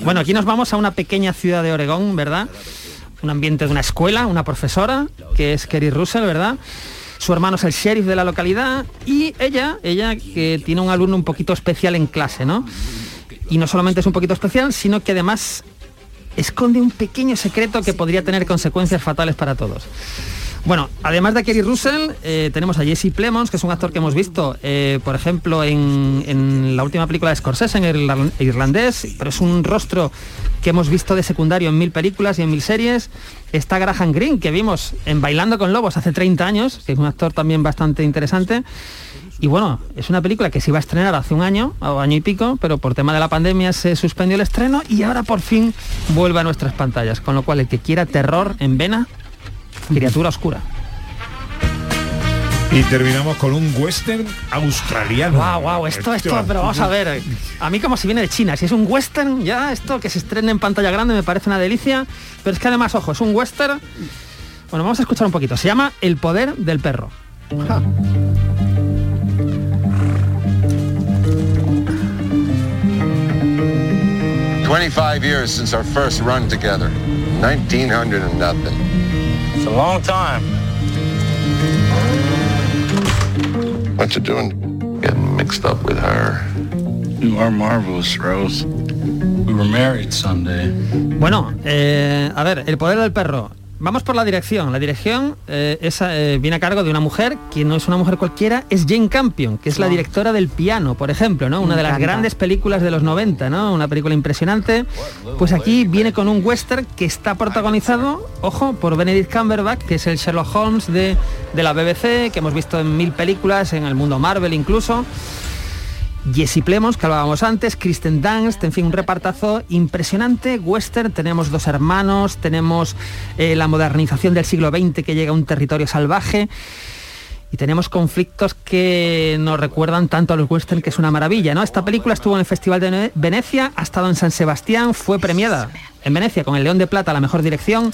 [SPEAKER 7] Bueno, aquí nos vamos a una pequeña ciudad de Oregón, ¿verdad? Un ambiente de una escuela, una profesora, que es Kerry Russell, ¿verdad? Su hermano es el sheriff de la localidad y ella, ella que tiene un alumno un poquito especial en clase, ¿no? Y no solamente es un poquito especial, sino que además esconde un pequeño secreto que podría tener consecuencias fatales para todos. Bueno, además de Kerry Russell, eh, tenemos a Jesse Plemons, que es un actor que hemos visto, eh, por ejemplo, en, en la última película de Scorsese, en el irlan- irlandés, pero es un rostro que hemos visto de secundario en mil películas y en mil series. Está Graham Greene, que vimos en Bailando con Lobos hace 30 años, que es un actor también bastante interesante. Y bueno, es una película que se iba a estrenar hace un año, o año y pico, pero por tema de la pandemia se suspendió el estreno y ahora por fin vuelve a nuestras pantallas. Con lo cual, el que quiera terror en vena, criatura oscura.
[SPEAKER 3] Y terminamos con un western australiano.
[SPEAKER 7] Wow, wow, esto, esto, pero vamos a ver. A mí como si viene de China, si es un western, ya esto que se estrene en pantalla grande me parece una delicia. Pero es que además, ojo, es un western. Bueno, vamos a escuchar un poquito. Se llama El poder del perro. Ja.
[SPEAKER 26] 25 years since our first run together. 1900 and nothing.
[SPEAKER 27] It's a long time.
[SPEAKER 26] What you doing? Getting mixed up with her.
[SPEAKER 27] You are marvelous, Rose. We were married Sunday.
[SPEAKER 7] Bueno, eh, a ver, el poder del perro. Vamos por la dirección. La dirección eh, es, eh, viene a cargo de una mujer, que no es una mujer cualquiera, es Jane Campion, que es la directora del piano, por ejemplo, ¿no? Una de las grandes películas de los 90, ¿no? Una película impresionante. Pues aquí viene con un western que está protagonizado, ojo, por Benedict Cumberbatch, que es el Sherlock Holmes de, de la BBC, que hemos visto en mil películas, en el mundo Marvel incluso. Jesse Plemons, que hablábamos antes, Kristen Dunst, en fin, un repartazo impresionante, western, tenemos dos hermanos, tenemos eh, la modernización del siglo XX que llega a un territorio salvaje y tenemos conflictos que nos recuerdan tanto a los western que es una maravilla, ¿no? Esta película estuvo en el Festival de Venecia, ha estado en San Sebastián, fue premiada en Venecia con el León de Plata la mejor dirección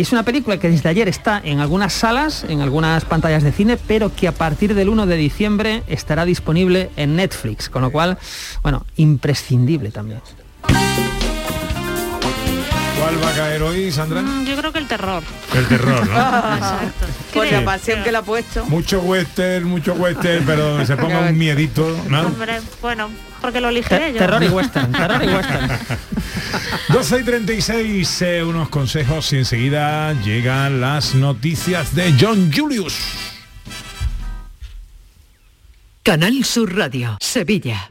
[SPEAKER 7] y es una película que desde ayer está en algunas salas, en algunas pantallas de cine, pero que a partir del 1 de diciembre estará disponible en Netflix, con lo cual, bueno, imprescindible también.
[SPEAKER 3] ¿Cuál va a caer hoy, Sandra?
[SPEAKER 5] Mm, yo creo que el terror.
[SPEAKER 3] El terror, ¿no? <laughs>
[SPEAKER 5] Exacto.
[SPEAKER 12] Por la pasión que le ha puesto.
[SPEAKER 3] Mucho western, mucho western, pero se ponga un miedito, ¿no?
[SPEAKER 5] Hombre, bueno, porque lo elegiré yo.
[SPEAKER 7] Terror y western, terror y western. <laughs>
[SPEAKER 3] 12 y 36, eh, unos consejos y enseguida llegan las noticias de John Julius.
[SPEAKER 8] Canal Sur Radio, Sevilla.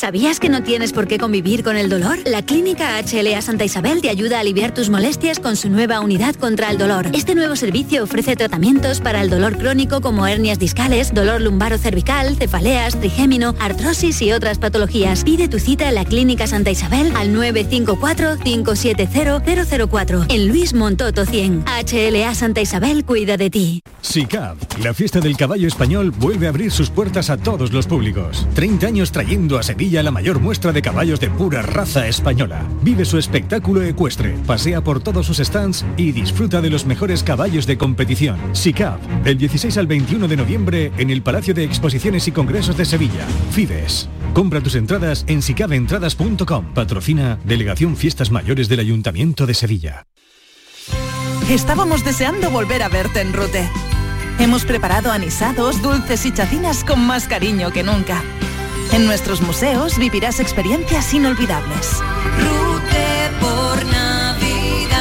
[SPEAKER 15] ¿Sabías que no tienes por qué convivir con el dolor? La Clínica HLA Santa Isabel te ayuda a aliviar tus molestias con su nueva unidad contra el dolor. Este nuevo servicio ofrece tratamientos para el dolor crónico como hernias discales, dolor lumbaro cervical, cefaleas, trigémino, artrosis y otras patologías. Pide tu cita en la Clínica Santa Isabel al 954-570-004 en Luis Montoto 100. HLA Santa Isabel cuida de ti.
[SPEAKER 18] SICAP, la fiesta del caballo español, vuelve a abrir sus puertas a todos los públicos. 30 años trayendo a Sevilla la mayor muestra de caballos de pura raza española. Vive su espectáculo ecuestre, pasea por todos sus stands y disfruta de los mejores caballos de competición. SICAP, del 16 al 21 de noviembre en el Palacio de Exposiciones y Congresos de Sevilla. Fides. Compra tus entradas en sicabentradas.com. Patrocina Delegación Fiestas Mayores del Ayuntamiento de Sevilla.
[SPEAKER 16] Estábamos deseando volver a verte en Rute. Hemos preparado anisados, dulces y chacinas con más cariño que nunca. En nuestros museos vivirás experiencias inolvidables.
[SPEAKER 28] Rute por Navidad.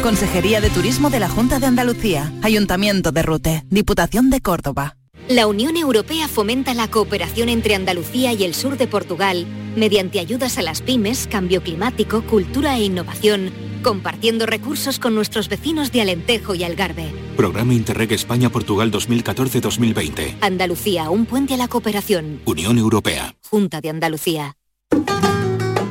[SPEAKER 16] Consejería de Turismo de la Junta de Andalucía, Ayuntamiento de Rute, Diputación de Córdoba.
[SPEAKER 15] La Unión Europea fomenta la cooperación entre Andalucía y el sur de Portugal mediante ayudas a las pymes, cambio climático, cultura e innovación, compartiendo recursos con nuestros vecinos de Alentejo y Algarve.
[SPEAKER 29] Programa Interreg España-Portugal 2014-2020.
[SPEAKER 15] Andalucía, un puente a la cooperación.
[SPEAKER 29] Unión Europea.
[SPEAKER 15] Junta de Andalucía.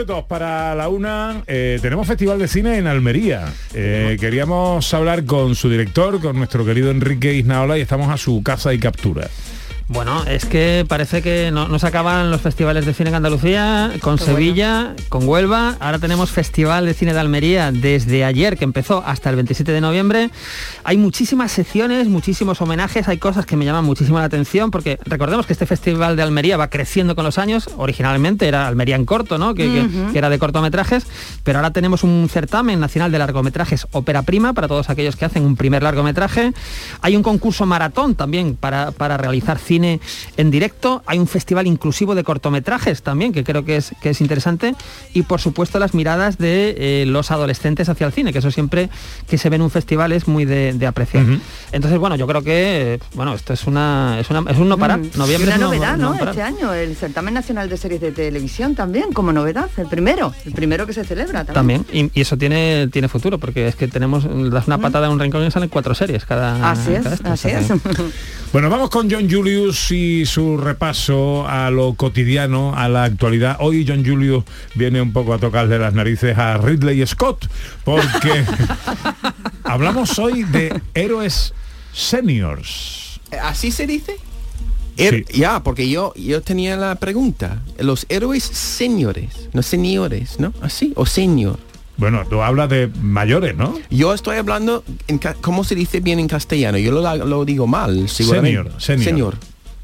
[SPEAKER 3] minutos para la una. Eh, tenemos Festival de Cine en Almería. Eh, queríamos hablar con su director, con nuestro querido Enrique Isnaola, y estamos a su casa y captura.
[SPEAKER 7] Bueno, es que parece que no, no se acaban los festivales de cine en Andalucía, con Sevilla, con Huelva. Ahora tenemos Festival de Cine de Almería desde ayer, que empezó hasta el 27 de noviembre. Hay muchísimas secciones, muchísimos homenajes, hay cosas que me llaman muchísimo la atención, porque recordemos que este Festival de Almería va creciendo con los años. Originalmente era Almería en corto, ¿no? Que, que era de cortometrajes, pero ahora tenemos un certamen nacional de largometrajes ópera prima para todos aquellos que hacen un primer largometraje. Hay un concurso maratón también para, para realizar cine en directo. Hay un festival inclusivo de cortometrajes también, que creo que es, que es interesante. Y por supuesto las miradas de eh, los adolescentes hacia el cine, que eso siempre que se ve en un festival es muy de, de apreciar. Entonces, bueno, yo creo que bueno, esto es una es, una, es un no parar.
[SPEAKER 12] Mm.
[SPEAKER 7] Noviembre
[SPEAKER 12] Y una
[SPEAKER 7] es
[SPEAKER 12] novedad,
[SPEAKER 7] no.
[SPEAKER 12] Este año, el certamen nacional de series de televisión también, como novedad, el primero, el primero que se celebra también.
[SPEAKER 7] También, y, y eso tiene, tiene futuro, porque es que tenemos, das una patada en un rincón y salen cuatro series cada
[SPEAKER 12] Así es,
[SPEAKER 7] cada
[SPEAKER 12] así es. <laughs>
[SPEAKER 3] Bueno, vamos con John Julius y su repaso a lo cotidiano, a la actualidad. Hoy John Julius viene un poco a tocarle las narices a Ridley Scott, porque <laughs> hablamos hoy de héroes seniors.
[SPEAKER 6] ¿Así se dice? Ya, porque yo, yo tenía la pregunta. Los héroes señores, no señores, ¿no? Así, o señor.
[SPEAKER 3] Bueno, tú hablas de mayores, ¿no?
[SPEAKER 6] Yo estoy hablando, en ¿cómo se dice bien en castellano? Yo lo, lo digo mal, seguramente.
[SPEAKER 3] Senior, senior.
[SPEAKER 6] Señor.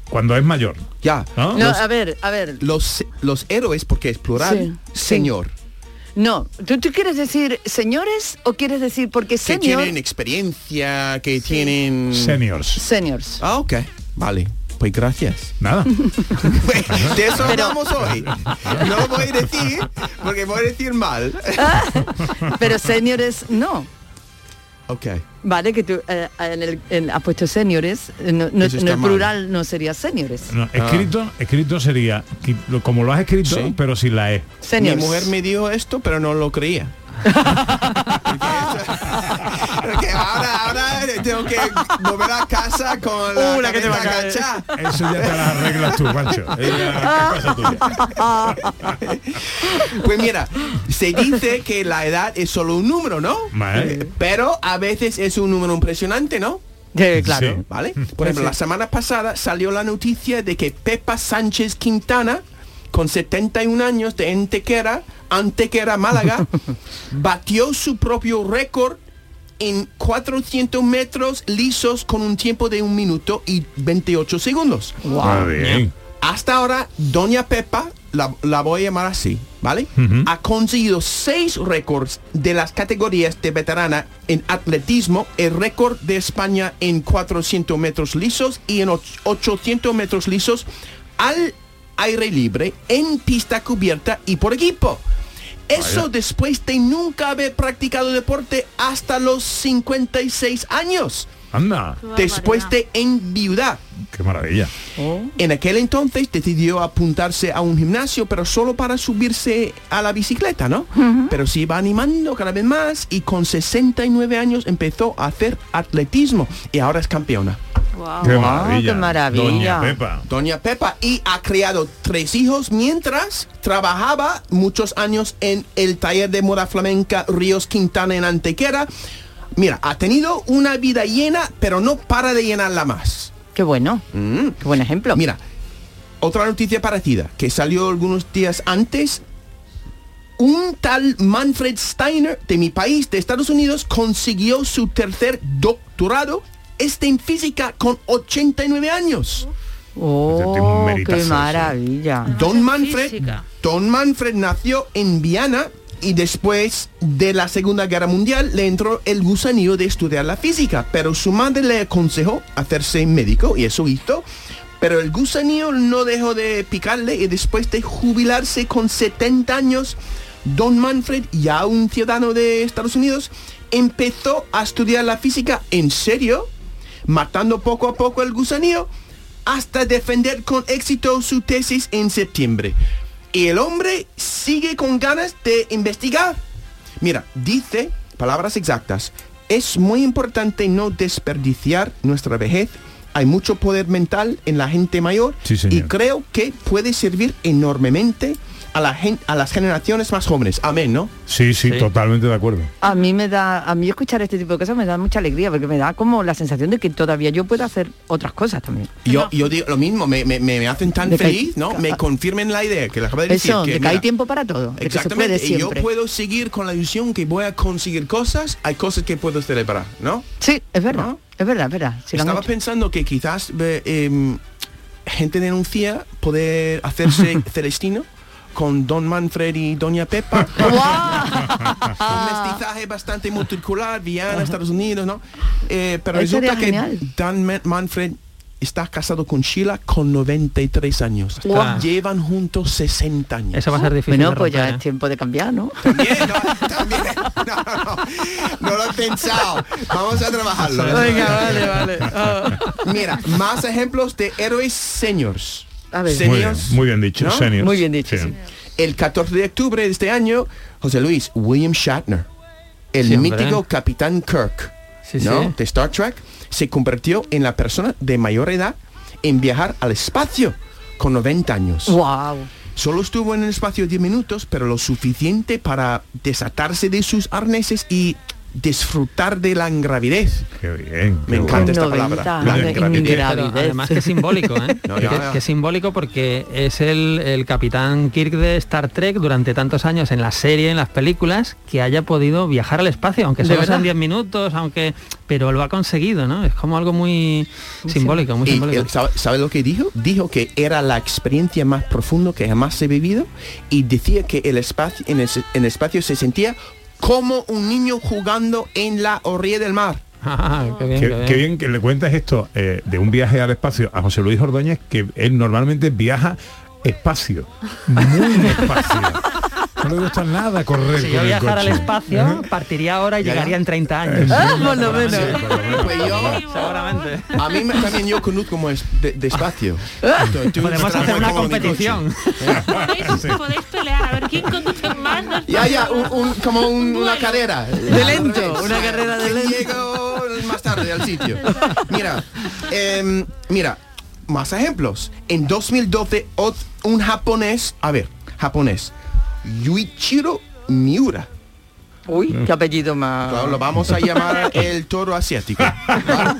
[SPEAKER 3] Cuando es mayor.
[SPEAKER 6] Ya.
[SPEAKER 3] ¿No?
[SPEAKER 12] No,
[SPEAKER 6] Los,
[SPEAKER 12] a ver, a ver.
[SPEAKER 6] los, los héroes, porque es plural,
[SPEAKER 12] Sí, sí.
[SPEAKER 6] señor.
[SPEAKER 12] No, ¿tú, tú quieres decir señores o quieres decir porque
[SPEAKER 6] Que
[SPEAKER 12] senior?
[SPEAKER 6] tienen experiencia, que tienen...
[SPEAKER 3] Seniors.
[SPEAKER 12] Seniors.
[SPEAKER 6] Ah, ok. Vale. Pues gracias.
[SPEAKER 3] Nada. <laughs>
[SPEAKER 6] De eso
[SPEAKER 12] Pero-
[SPEAKER 6] hablamos hoy. No lo voy a decir porque voy a decir mal.
[SPEAKER 12] Pero seniores no.
[SPEAKER 6] Ok.
[SPEAKER 12] Vale, que tú eh, en el, en- has puesto seniores, eh, no, no- en el
[SPEAKER 6] mal.
[SPEAKER 12] plural no sería seniores.
[SPEAKER 3] No, escrito, escrito sería como lo has escrito,
[SPEAKER 6] Sí.
[SPEAKER 3] pero sin la E.
[SPEAKER 12] Seniors.
[SPEAKER 6] Mi mujer me dijo esto, pero no lo creía. <laughs> Porque ahora, ahora tengo que volver a casa con la
[SPEAKER 7] Uh, la que te va a caer.
[SPEAKER 3] Eso ya te la arreglas tú, tuya. <laughs>
[SPEAKER 6] Pues mira, se dice que la edad es solo un número, ¿no?
[SPEAKER 3] Vale.
[SPEAKER 6] Pero a veces es un número impresionante, ¿no?
[SPEAKER 12] Eh, claro.
[SPEAKER 3] Sí.
[SPEAKER 6] ¿Vale? Por ejemplo, la semana pasada salió la noticia de que Pepa Sánchez Quintana, con 71 años de Antequera, Antequera, Málaga, <laughs> batió su propio récord en 400 metros lisos con un tiempo de un minuto y 28 segundos.
[SPEAKER 3] Ah, bien.
[SPEAKER 6] Hasta ahora, Doña Pepa, la, la voy a llamar así, ¿vale? Ha conseguido seis récords de las categorías de veterana en atletismo, el récord de España en 400 metros lisos y en och- 800 metros lisos al aire libre, en pista cubierta y por equipo. Eso
[SPEAKER 3] Vaya.
[SPEAKER 6] después de nunca haber practicado deporte hasta los 56 años,
[SPEAKER 3] Anda,
[SPEAKER 6] después de enviudar.
[SPEAKER 3] qué maravilla.
[SPEAKER 6] En aquel entonces decidió apuntarse a un gimnasio, pero solo para subirse a la bicicleta, ¿no? Pero se iba animando cada vez más y con 69 años empezó a hacer atletismo y ahora es campeona.
[SPEAKER 3] Qué maravilla.
[SPEAKER 12] qué maravilla.
[SPEAKER 3] Doña Pepa.
[SPEAKER 6] Doña Pepa y ha criado tres hijos mientras trabajaba muchos años en el taller de moda flamenca Ríos Quintana en Antequera. Mira, ha tenido una vida llena, pero no para de llenarla más.
[SPEAKER 12] Qué bueno.
[SPEAKER 6] Mm.
[SPEAKER 12] Qué buen ejemplo.
[SPEAKER 6] Mira, otra noticia parecida que salió algunos días antes. Un tal Manfred Steiner de mi país, de Estados Unidos, consiguió su tercer doctorado, este en física, con 89 años.
[SPEAKER 12] Oh, qué maravilla.
[SPEAKER 6] Don Manfred. Don Manfred nació en Viana y después de la Segunda Guerra Mundial le entró el gusanillo de estudiar la física, pero su madre le aconsejó hacerse médico y eso hizo. Pero el gusanillo no dejó de picarle y después de jubilarse con 70 años, Don Manfred, ya un ciudadano de Estados Unidos, empezó a estudiar la física en serio, matando poco a poco el gusanillo hasta defender con éxito su tesis en septiembre. Y el hombre sigue con ganas de investigar. Mira, dice, palabras exactas, es muy importante no desperdiciar nuestra vejez. Hay mucho poder mental en la gente mayor
[SPEAKER 3] Sí,
[SPEAKER 6] y creo que puede servir enormemente a, la gen- a las generaciones más jóvenes. Amén, ¿no?
[SPEAKER 3] Sí, sí, totalmente de acuerdo.
[SPEAKER 12] A mí me da, a mí escuchar este tipo de cosas me da mucha alegría porque me da como la sensación de que todavía yo puedo hacer otras cosas también.
[SPEAKER 6] Yo, yo digo lo mismo, me, me, me hacen tan
[SPEAKER 12] De que hay-
[SPEAKER 6] feliz, ¿no? Me confirmen la idea que le acabo de decir.
[SPEAKER 12] Eso,
[SPEAKER 6] que,
[SPEAKER 12] de que hay tiempo para todo, de que se
[SPEAKER 6] Exactamente,
[SPEAKER 12] puede
[SPEAKER 6] y yo puedo seguir con la ilusión que voy a conseguir cosas, hay cosas que puedo celebrar, ¿no?
[SPEAKER 12] Sí, es verdad, es verdad, es verdad. Si
[SPEAKER 6] Estaba pensando que quizás eh, em, gente denuncia poder hacerse <laughs> celestino con Don Manfred y Doña Pepa. <laughs> Un mestizaje bastante multicular, Viana, Estados Unidos, ¿no? Eh, pero
[SPEAKER 12] Eso
[SPEAKER 6] resulta que
[SPEAKER 12] genial.
[SPEAKER 6] Dan Ma- Manfred está casado con Sheila con 93 años.
[SPEAKER 12] Guau.
[SPEAKER 6] Llevan juntos 60 años.
[SPEAKER 7] Eso va a ser difícil.
[SPEAKER 12] Bueno, pues ya es tiempo de cambiar, ¿no?
[SPEAKER 6] No lo he pensado. Vamos a trabajarlo.
[SPEAKER 12] Venga, vale, vale. Ah.
[SPEAKER 6] Mira, más ejemplos de héroes seniors.
[SPEAKER 12] A ver.
[SPEAKER 3] Muy bien,
[SPEAKER 6] Seniors,
[SPEAKER 3] muy bien dicho,
[SPEAKER 6] ¿no?
[SPEAKER 3] seniors.
[SPEAKER 12] Muy bien dicho,
[SPEAKER 3] Sí.
[SPEAKER 12] sí.
[SPEAKER 6] El 14 de octubre de este año, José Luis, William Shatner, el
[SPEAKER 7] Sí, hombre.
[SPEAKER 6] mítico capitán Kirk,
[SPEAKER 7] Sí,
[SPEAKER 6] ¿no?
[SPEAKER 7] sí.
[SPEAKER 6] de Star Trek, se convirtió en la persona de mayor edad en viajar al espacio con 90 años.
[SPEAKER 12] Wow.
[SPEAKER 6] Solo estuvo en el espacio 10 minutos, pero lo suficiente para desatarse de sus arneses y disfrutar de la ingravidez.
[SPEAKER 3] Qué bien.
[SPEAKER 6] Me encanta esta
[SPEAKER 12] 90
[SPEAKER 6] palabra. La
[SPEAKER 7] además que es simbólico, ¿eh? <laughs>
[SPEAKER 6] No,
[SPEAKER 7] que,
[SPEAKER 6] ya, ya.
[SPEAKER 7] que es simbólico porque es el, el capitán Kirk de Star Trek durante tantos años en la serie, en las películas, que haya podido viajar al espacio, aunque
[SPEAKER 12] ¿De
[SPEAKER 7] solo sean 10 minutos, aunque pero lo ha conseguido, ¿no? Es como algo muy simbólico, muy
[SPEAKER 6] Y
[SPEAKER 7] simbólico.
[SPEAKER 6] él, ¿sabe, sabe lo que dijo? Dijo que era la experiencia más profunda que jamás he vivido y decía que el espacio, en, el, en el espacio se sentía como un niño jugando en la orilla del mar. <laughs>
[SPEAKER 7] Ah, qué bien,
[SPEAKER 3] Qué,
[SPEAKER 7] qué bien.
[SPEAKER 3] qué bien que le cuentas esto eh, de un viaje al espacio a José Luis Ordóñez, que él normalmente viaja espacio, muy <laughs> espacio. No le gusta nada correr
[SPEAKER 7] Si yo viajara al espacio, partiría ahora y
[SPEAKER 6] Ya,
[SPEAKER 7] llegaría en 30 años.
[SPEAKER 12] Ah, por lo menos.
[SPEAKER 6] Pues yo,
[SPEAKER 7] Seguramente.
[SPEAKER 6] a mí me- también yo conduzco como es de, despacio. Tú- tú
[SPEAKER 7] Podemos hacer una competición.
[SPEAKER 5] Podéis, podéis pelear a ver quién conduce más. dos
[SPEAKER 6] Ya, ya, un, como un- una carrera.
[SPEAKER 12] De lento, una carrera de
[SPEAKER 6] ¿Quién
[SPEAKER 12] lento.
[SPEAKER 6] llegó más tarde al sitio. Mira, em, mira, más ejemplos. En 2012, ot- un japonés, a ver, japonés, Yuichiro Miura.
[SPEAKER 12] Uy, qué apellido más.
[SPEAKER 6] Claro, lo vamos a llamar <laughs> el toro asiático. ¿vale?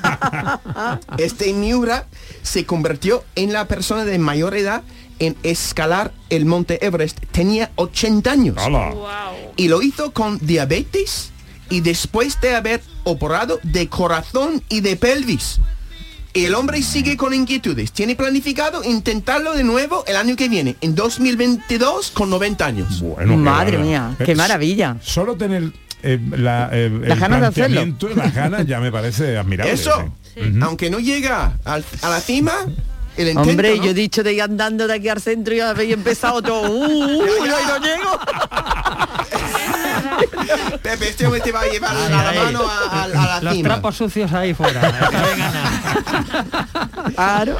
[SPEAKER 6] Este Miura se convirtió en la persona de mayor edad en escalar el monte Everest. Tenía 80 años.
[SPEAKER 3] ¡Hala!
[SPEAKER 6] Y lo hizo con diabetes y después de haber operado de corazón y de pelvis. Y el hombre sigue con inquietudes. Tiene planificado intentarlo de nuevo el año que viene, en 2022, con 90 años.
[SPEAKER 3] Bueno,
[SPEAKER 12] Madre mía,
[SPEAKER 3] Eh,
[SPEAKER 12] qué maravilla.
[SPEAKER 3] Solo tener eh, la, eh,
[SPEAKER 12] Las ganas de hacerlo.
[SPEAKER 3] las ganas ya me parece <laughs> admirable.
[SPEAKER 6] Eso,
[SPEAKER 3] sí.
[SPEAKER 6] Aunque no llega al- a la cima, el intento,
[SPEAKER 12] Hombre,
[SPEAKER 6] ¿no?
[SPEAKER 12] yo he dicho de ir andando de aquí al centro y habéis empezado todo. <laughs> Uh, uh, no llego. <laughs> <laughs>
[SPEAKER 6] Pepe, este hombre te va a llevar a la
[SPEAKER 7] Ahí.
[SPEAKER 6] mano a, a- a la
[SPEAKER 7] Los
[SPEAKER 6] cima.
[SPEAKER 7] trapos sucios ahí fuera. a- <laughs>
[SPEAKER 12] Claro.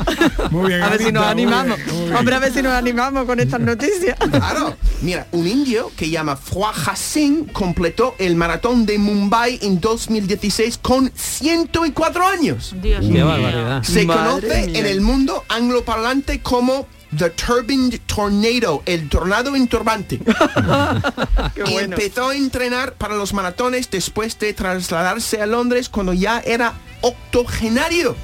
[SPEAKER 3] Muy bien,
[SPEAKER 12] A ver si nos
[SPEAKER 3] muy
[SPEAKER 12] animamos.
[SPEAKER 3] bien, muy bien.
[SPEAKER 12] Hombre, a ver si nos animamos con estas noticias.
[SPEAKER 6] Claro, mira, un indio que llama Fuaja Singh completó el maratón de Mumbai en 2016 con 104 años.
[SPEAKER 5] Dios mío.
[SPEAKER 6] Se
[SPEAKER 12] Madre
[SPEAKER 6] conoce
[SPEAKER 12] mía.
[SPEAKER 6] en el mundo angloparlante como The Turbine Tornado, el tornado en turbante. <laughs>
[SPEAKER 12] Qué
[SPEAKER 6] y
[SPEAKER 12] bueno.
[SPEAKER 6] empezó a entrenar para los maratones después de trasladarse a Londres cuando ya era octogenario.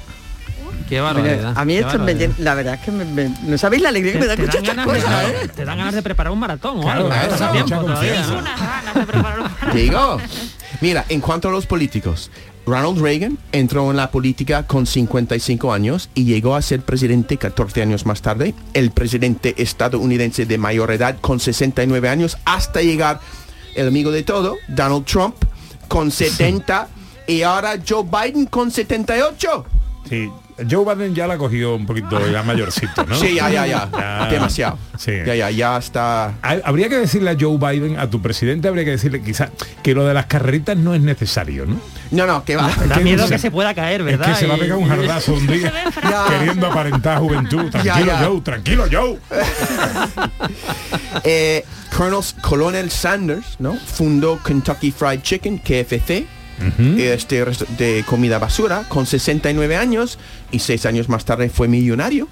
[SPEAKER 7] Qué barbaridad.
[SPEAKER 12] A mí esto me la verdad es que me, me- no sabéis la alegría que me da escuchar
[SPEAKER 7] dan
[SPEAKER 12] estas
[SPEAKER 7] ganas
[SPEAKER 12] cosas,
[SPEAKER 7] de,
[SPEAKER 12] ¿eh?
[SPEAKER 7] te dan ganas de preparar un maratón o
[SPEAKER 3] Claro,
[SPEAKER 7] algo. ¿no?
[SPEAKER 5] Unas ganas de preparar un
[SPEAKER 6] Digo, mira, en cuanto a los políticos, Ronald Reagan entró en la política con 55 años y llegó a ser presidente 14 años más tarde. El presidente estadounidense de mayor edad con 69 años hasta llegar el amigo de todo, Donald Trump, con 70 <laughs> y ahora Joe Biden con 78.
[SPEAKER 3] Sí, Joe Biden ya la cogió un poquito ya mayorcito, ¿no?
[SPEAKER 6] Sí, ya, ya, ya.
[SPEAKER 3] Ya.
[SPEAKER 6] Demasiado.
[SPEAKER 3] Sí.
[SPEAKER 6] Ya, ya, ya está.
[SPEAKER 3] Ha- Habría que decirle a Joe Biden, a tu presidente, habría que decirle quizás que lo de las carreritas no es necesario, ¿no?
[SPEAKER 6] No, no, que va.
[SPEAKER 7] Da miedo que se pueda caer,
[SPEAKER 3] Es
[SPEAKER 7] ¿verdad?
[SPEAKER 3] que se va a pegar un jardazo un día <laughs> queriendo aparentar juventud. Tranquilo,
[SPEAKER 6] ya.
[SPEAKER 3] Joe, tranquilo, Joe. <laughs>
[SPEAKER 6] Eh, Colonel, Colonel Sanders, ¿no? Fundó Kentucky Fried Chicken, KFC, este de comida basura, con 69 años y seis años más tarde fue millonario.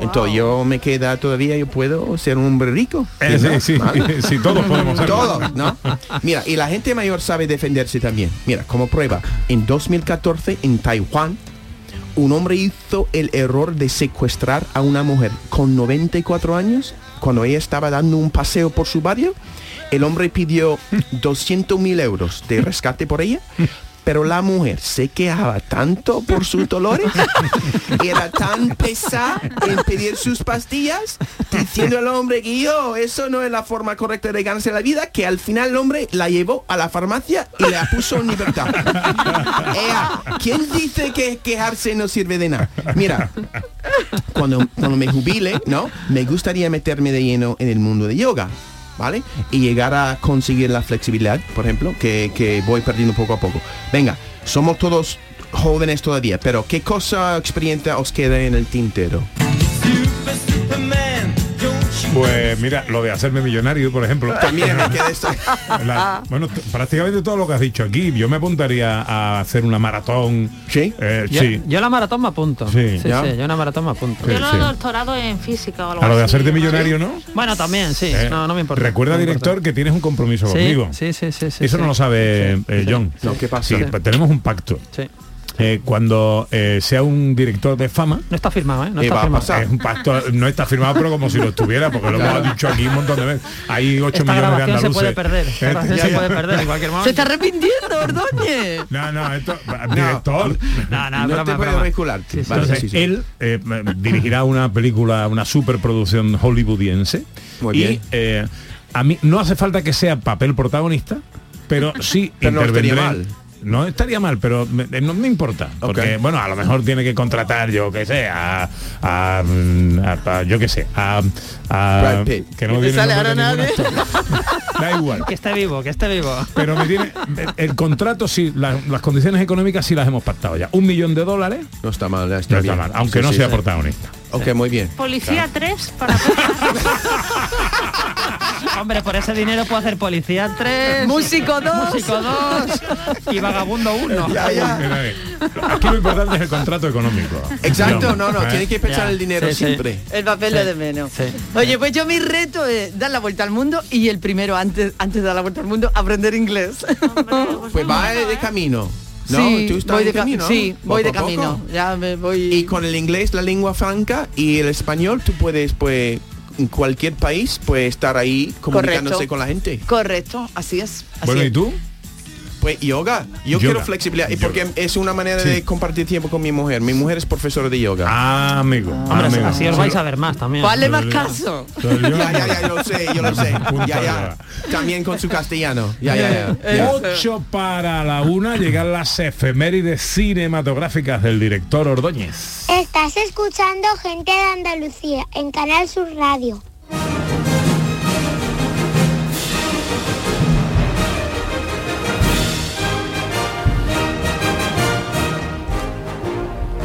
[SPEAKER 6] Entonces yo me queda todavía, yo puedo ser un hombre rico.
[SPEAKER 3] Eh, sí,
[SPEAKER 6] ¿no?
[SPEAKER 3] sí,
[SPEAKER 6] ¿Vale? <laughs>
[SPEAKER 3] sí, todos podemos serlo.
[SPEAKER 6] Todos, ¿no? Mira, y la gente mayor sabe defenderse también. Mira, como prueba, en 2014 en Taiwán, un hombre hizo el error de secuestrar a una mujer con 94 años cuando ella estaba dando un paseo por su barrio. El hombre pidió 200 mil euros de rescate por ella. Pero la mujer se quejaba tanto por sus dolores, era tan pesada en pedir sus pastillas, diciendo al hombre que yo, eso no es la forma correcta de ganarse la vida, que al final el hombre la llevó a la farmacia y la puso en libertad. ¿Quién dice que quejarse no sirve de nada? Mira, cuando, cuando me jubile, ¿no? Me gustaría meterme de lleno en el mundo de yoga. ¿Vale? Y llegar a conseguir la flexibilidad, por ejemplo, que, que voy perdiendo poco a poco. Venga, somos todos jóvenes todavía, pero ¿qué cosa experiencia os queda en el tintero?
[SPEAKER 3] Pues mira, lo de hacerme millonario, por ejemplo. <laughs>
[SPEAKER 6] También me queda esto. <laughs>
[SPEAKER 3] La- bueno, prácticamente todo lo que has dicho aquí. Yo me apuntaría a hacer una maratón.
[SPEAKER 6] Sí.
[SPEAKER 7] Yo,
[SPEAKER 3] sí.
[SPEAKER 7] yo la maratón me apunto.
[SPEAKER 3] Sí.
[SPEAKER 7] sí,
[SPEAKER 3] ¿Ya?
[SPEAKER 7] sí, yo una maratón me apunto.
[SPEAKER 5] Yo lo he doctorado en física o algo
[SPEAKER 3] A lo de
[SPEAKER 5] así.
[SPEAKER 3] hacerte millonario, ¿no?
[SPEAKER 7] Bueno, también, sí.
[SPEAKER 3] Eh,
[SPEAKER 7] no, no me importa.
[SPEAKER 3] Recuerda,
[SPEAKER 7] no me
[SPEAKER 3] director,
[SPEAKER 7] importa.
[SPEAKER 3] que tienes un compromiso
[SPEAKER 7] Sí,
[SPEAKER 3] conmigo.
[SPEAKER 7] sí, sí, sí, sí,
[SPEAKER 3] Eso no
[SPEAKER 7] sí.
[SPEAKER 3] lo sabe
[SPEAKER 7] Sí,
[SPEAKER 3] eh, John.
[SPEAKER 7] sí. No, ¿qué pasa?
[SPEAKER 3] Sí,
[SPEAKER 7] Sí.
[SPEAKER 3] tenemos un pacto.
[SPEAKER 7] Sí.
[SPEAKER 3] Eh, cuando eh, sea un director de fama
[SPEAKER 7] No está firmado, ¿eh? No
[SPEAKER 3] ¿Qué
[SPEAKER 7] está firmado.
[SPEAKER 3] pasar? Es un pacto, no está firmado, pero como si lo estuviera, porque lo
[SPEAKER 7] Claro.
[SPEAKER 3] hemos dicho aquí un montón de veces. Hay 8
[SPEAKER 7] Esta
[SPEAKER 3] millones de
[SPEAKER 7] grabación se
[SPEAKER 3] andaluces.
[SPEAKER 7] puede perder. Esta
[SPEAKER 3] Eh,
[SPEAKER 7] se puede perder en cualquier momento.
[SPEAKER 12] Se está arrepintiendo, Ordóñez.
[SPEAKER 3] No, no, esto, director.
[SPEAKER 7] No, no,
[SPEAKER 6] No
[SPEAKER 7] broma,
[SPEAKER 6] te.
[SPEAKER 7] Sí, sí.
[SPEAKER 6] Vale,
[SPEAKER 3] Entonces,
[SPEAKER 6] sí, sí.
[SPEAKER 3] él eh, dirigirá una película, una superproducción hollywoodiense.
[SPEAKER 6] Muy
[SPEAKER 3] y
[SPEAKER 6] bien.
[SPEAKER 3] eh, a mí no hace falta que sea papel protagonista, pero sí
[SPEAKER 6] Pero no
[SPEAKER 3] intervendré-
[SPEAKER 6] mal.
[SPEAKER 3] No estaría mal, pero me- eh, no me importa. Porque, bueno, a lo mejor tiene que contratar, yo que sé, a, a- mm, a- a- yo que sé, a, que no
[SPEAKER 6] ¿Te
[SPEAKER 3] viene el
[SPEAKER 6] sale ahora
[SPEAKER 3] actor. <laughs> Da igual.
[SPEAKER 7] Que esté vivo, que esté vivo.
[SPEAKER 3] Pero me tiene el contrato sí, la- las condiciones económicas sí las hemos pactado ya. Un millón de dólares
[SPEAKER 6] No está mal, ya
[SPEAKER 3] no
[SPEAKER 6] está
[SPEAKER 3] está
[SPEAKER 6] bien.
[SPEAKER 3] mal, aunque
[SPEAKER 6] Sí,
[SPEAKER 3] no
[SPEAKER 6] sí,
[SPEAKER 3] sea
[SPEAKER 6] sí.
[SPEAKER 3] protagonista.
[SPEAKER 6] Ok, muy bien.
[SPEAKER 5] Policía 3 para <laughs> <laughs>
[SPEAKER 7] Hombre, por ese dinero puedo hacer Policía 3,
[SPEAKER 12] Músico 2.
[SPEAKER 7] Músico 2 y Vagabundo 1.
[SPEAKER 6] Ya, ya.
[SPEAKER 3] Mira, eh, Aquí lo importante es el contrato económico.
[SPEAKER 6] Exacto, no, no,
[SPEAKER 3] ¿eh?
[SPEAKER 6] tiene que pensar
[SPEAKER 7] Ya,
[SPEAKER 6] el dinero
[SPEAKER 7] sí, sí.
[SPEAKER 6] siempre.
[SPEAKER 12] El papel es de menos.
[SPEAKER 7] Sí.
[SPEAKER 12] Oye, pues yo mi reto es dar la vuelta al mundo y el primero antes, antes de dar la vuelta al mundo, aprender inglés.
[SPEAKER 6] Pues va de camino. ¿No?
[SPEAKER 12] Sí,
[SPEAKER 6] ¿Tú estás
[SPEAKER 12] voy
[SPEAKER 6] de
[SPEAKER 12] de ca-
[SPEAKER 6] camino?
[SPEAKER 12] sí, voy
[SPEAKER 6] Poco
[SPEAKER 12] de camino. Ya me voy.
[SPEAKER 6] Y con el inglés, la lengua franca y el español, tú puedes, pues, en cualquier país, pues, estar ahí comunicándose
[SPEAKER 12] Correcto.
[SPEAKER 6] con la gente.
[SPEAKER 12] Correcto, así es. así
[SPEAKER 3] Bueno. ¿y tú?
[SPEAKER 6] Pues yoga. Yo
[SPEAKER 3] Yoga.
[SPEAKER 6] quiero flexibilidad y
[SPEAKER 3] Yoga.
[SPEAKER 6] porque es una manera de compartir tiempo con mi mujer. Mi mujer es profesora de yoga.
[SPEAKER 3] Ah, amigo.
[SPEAKER 7] Hombre,
[SPEAKER 3] amigo.
[SPEAKER 7] así os vais a ver más también.
[SPEAKER 12] Vale más caso.
[SPEAKER 6] Ya, ya, ya, yo lo sé, yo lo sé. Ya, ya. También con su castellano. Ya, ya, ya.
[SPEAKER 12] Eh,
[SPEAKER 6] ya.
[SPEAKER 3] Ocho para la una llegan las efemérides cinematográficas del director Ordóñez.
[SPEAKER 4] Estás escuchando Gente de Andalucía en Canal Sur Radio.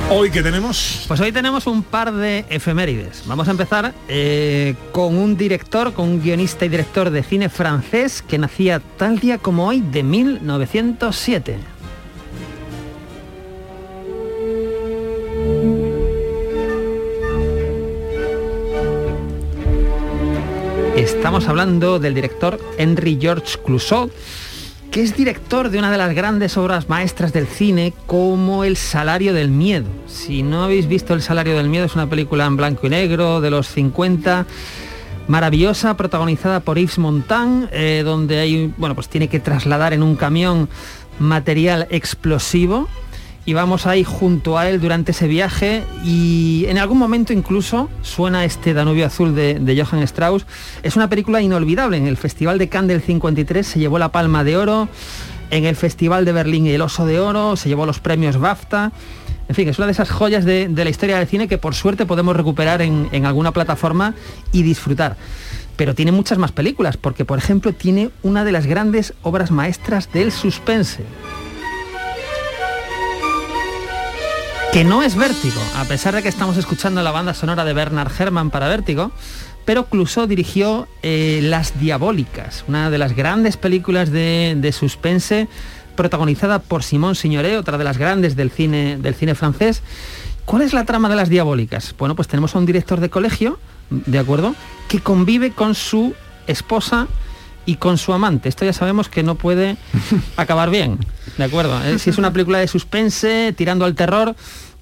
[SPEAKER 3] Hoy que tenemos
[SPEAKER 7] Pues hoy tenemos un par de efemérides. Vamos a empezar eh, con un director, con un guionista y director de cine francés que nacía tal día como hoy de 1907. Estamos hablando del director Henry George Clouseau, es director de una de las grandes obras maestras del cine como El Salario del Miedo. Si no habéis visto El Salario del Miedo, es una película en blanco y negro de los 50, maravillosa, protagonizada por Yves Montand, eh, donde hay, bueno, pues tiene que trasladar en un camión material explosivo y vamos ahí junto a él durante ese viaje y en algún momento incluso suena este Danubio Azul de, Johann Strauss. Es una película inolvidable. En el Festival de Cannes del 53 se llevó la Palma de Oro, en el Festival de Berlín el Oso de Oro, se llevó los premios BAFTA. En fin, es una de esas joyas de, la historia del cine que por suerte podemos recuperar en alguna plataforma y disfrutar. Pero tiene muchas más películas, porque por ejemplo tiene una de las grandes obras maestras del suspense. Que no es Vértigo, a pesar de que estamos escuchando la banda sonora de Bernard Herrmann para Vértigo, pero Clouseau dirigió eh, Las Diabólicas, una de las grandes películas de, de suspense protagonizada por Simone Signoret, otra de las grandes del cine, del cine francés, ¿Cuál es la trama de las diabólicas? Bueno, pues tenemos a un director de colegio, ¿de acuerdo? Que convive con su esposa y con su amante. Esto ya sabemos que no puede <laughs> acabar bien, ¿de acuerdo? Eh, Si es una película de suspense, tirando al terror,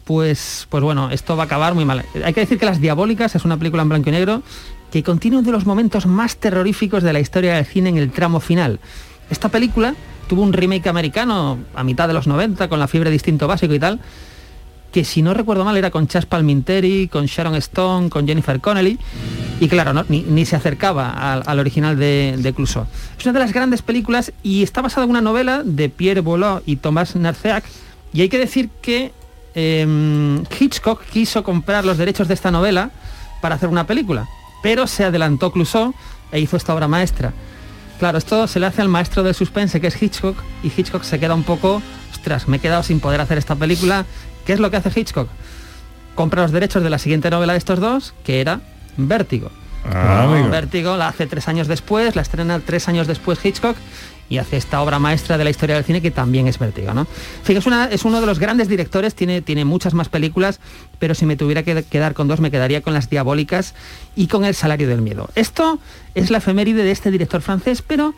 [SPEAKER 7] pues, pues bueno, esto va a acabar muy mal. Hay que decir que Las Diabólicas es una película en blanco y negro que contiene uno de los momentos más terroríficos de la historia del cine en el tramo final. Esta película tuvo un remake americano a mitad de los 90 con la fiebre de instinto básico y tal, que si no recuerdo mal era con Chas Palminteri, con Sharon Stone, con Jennifer Connelly, y claro, ni, se acercaba al, al original de, de. Es una de las grandes películas y está basada en una novela de Pierre Boulot y Thomas Narceac, y hay que decir que eh, Hitchcock quiso comprar los derechos de esta novela para hacer una película, pero se adelantó Clouseau e hizo esta obra maestra. Claro, esto se le hace al maestro del suspense, que es Hitchcock, y Hitchcock se queda un poco, ostras, me he quedado sin poder hacer esta película. ¿Qué es lo que hace Hitchcock? Compra los derechos de la siguiente novela de estos dos, que era Vértigo.
[SPEAKER 3] Ah, amigo.
[SPEAKER 7] Vértigo la hace tres años después, la estrena tres años después Hitchcock y hace esta obra maestra de la historia del cine que también es Vértigo, ¿no? Fíjate, es, una- es uno de los grandes directores, tiene, tiene muchas más películas, pero si me tuviera que quedar con dos me quedaría con Las Diabólicas y con El Salario del Miedo. Esto es la efeméride de este director francés, pero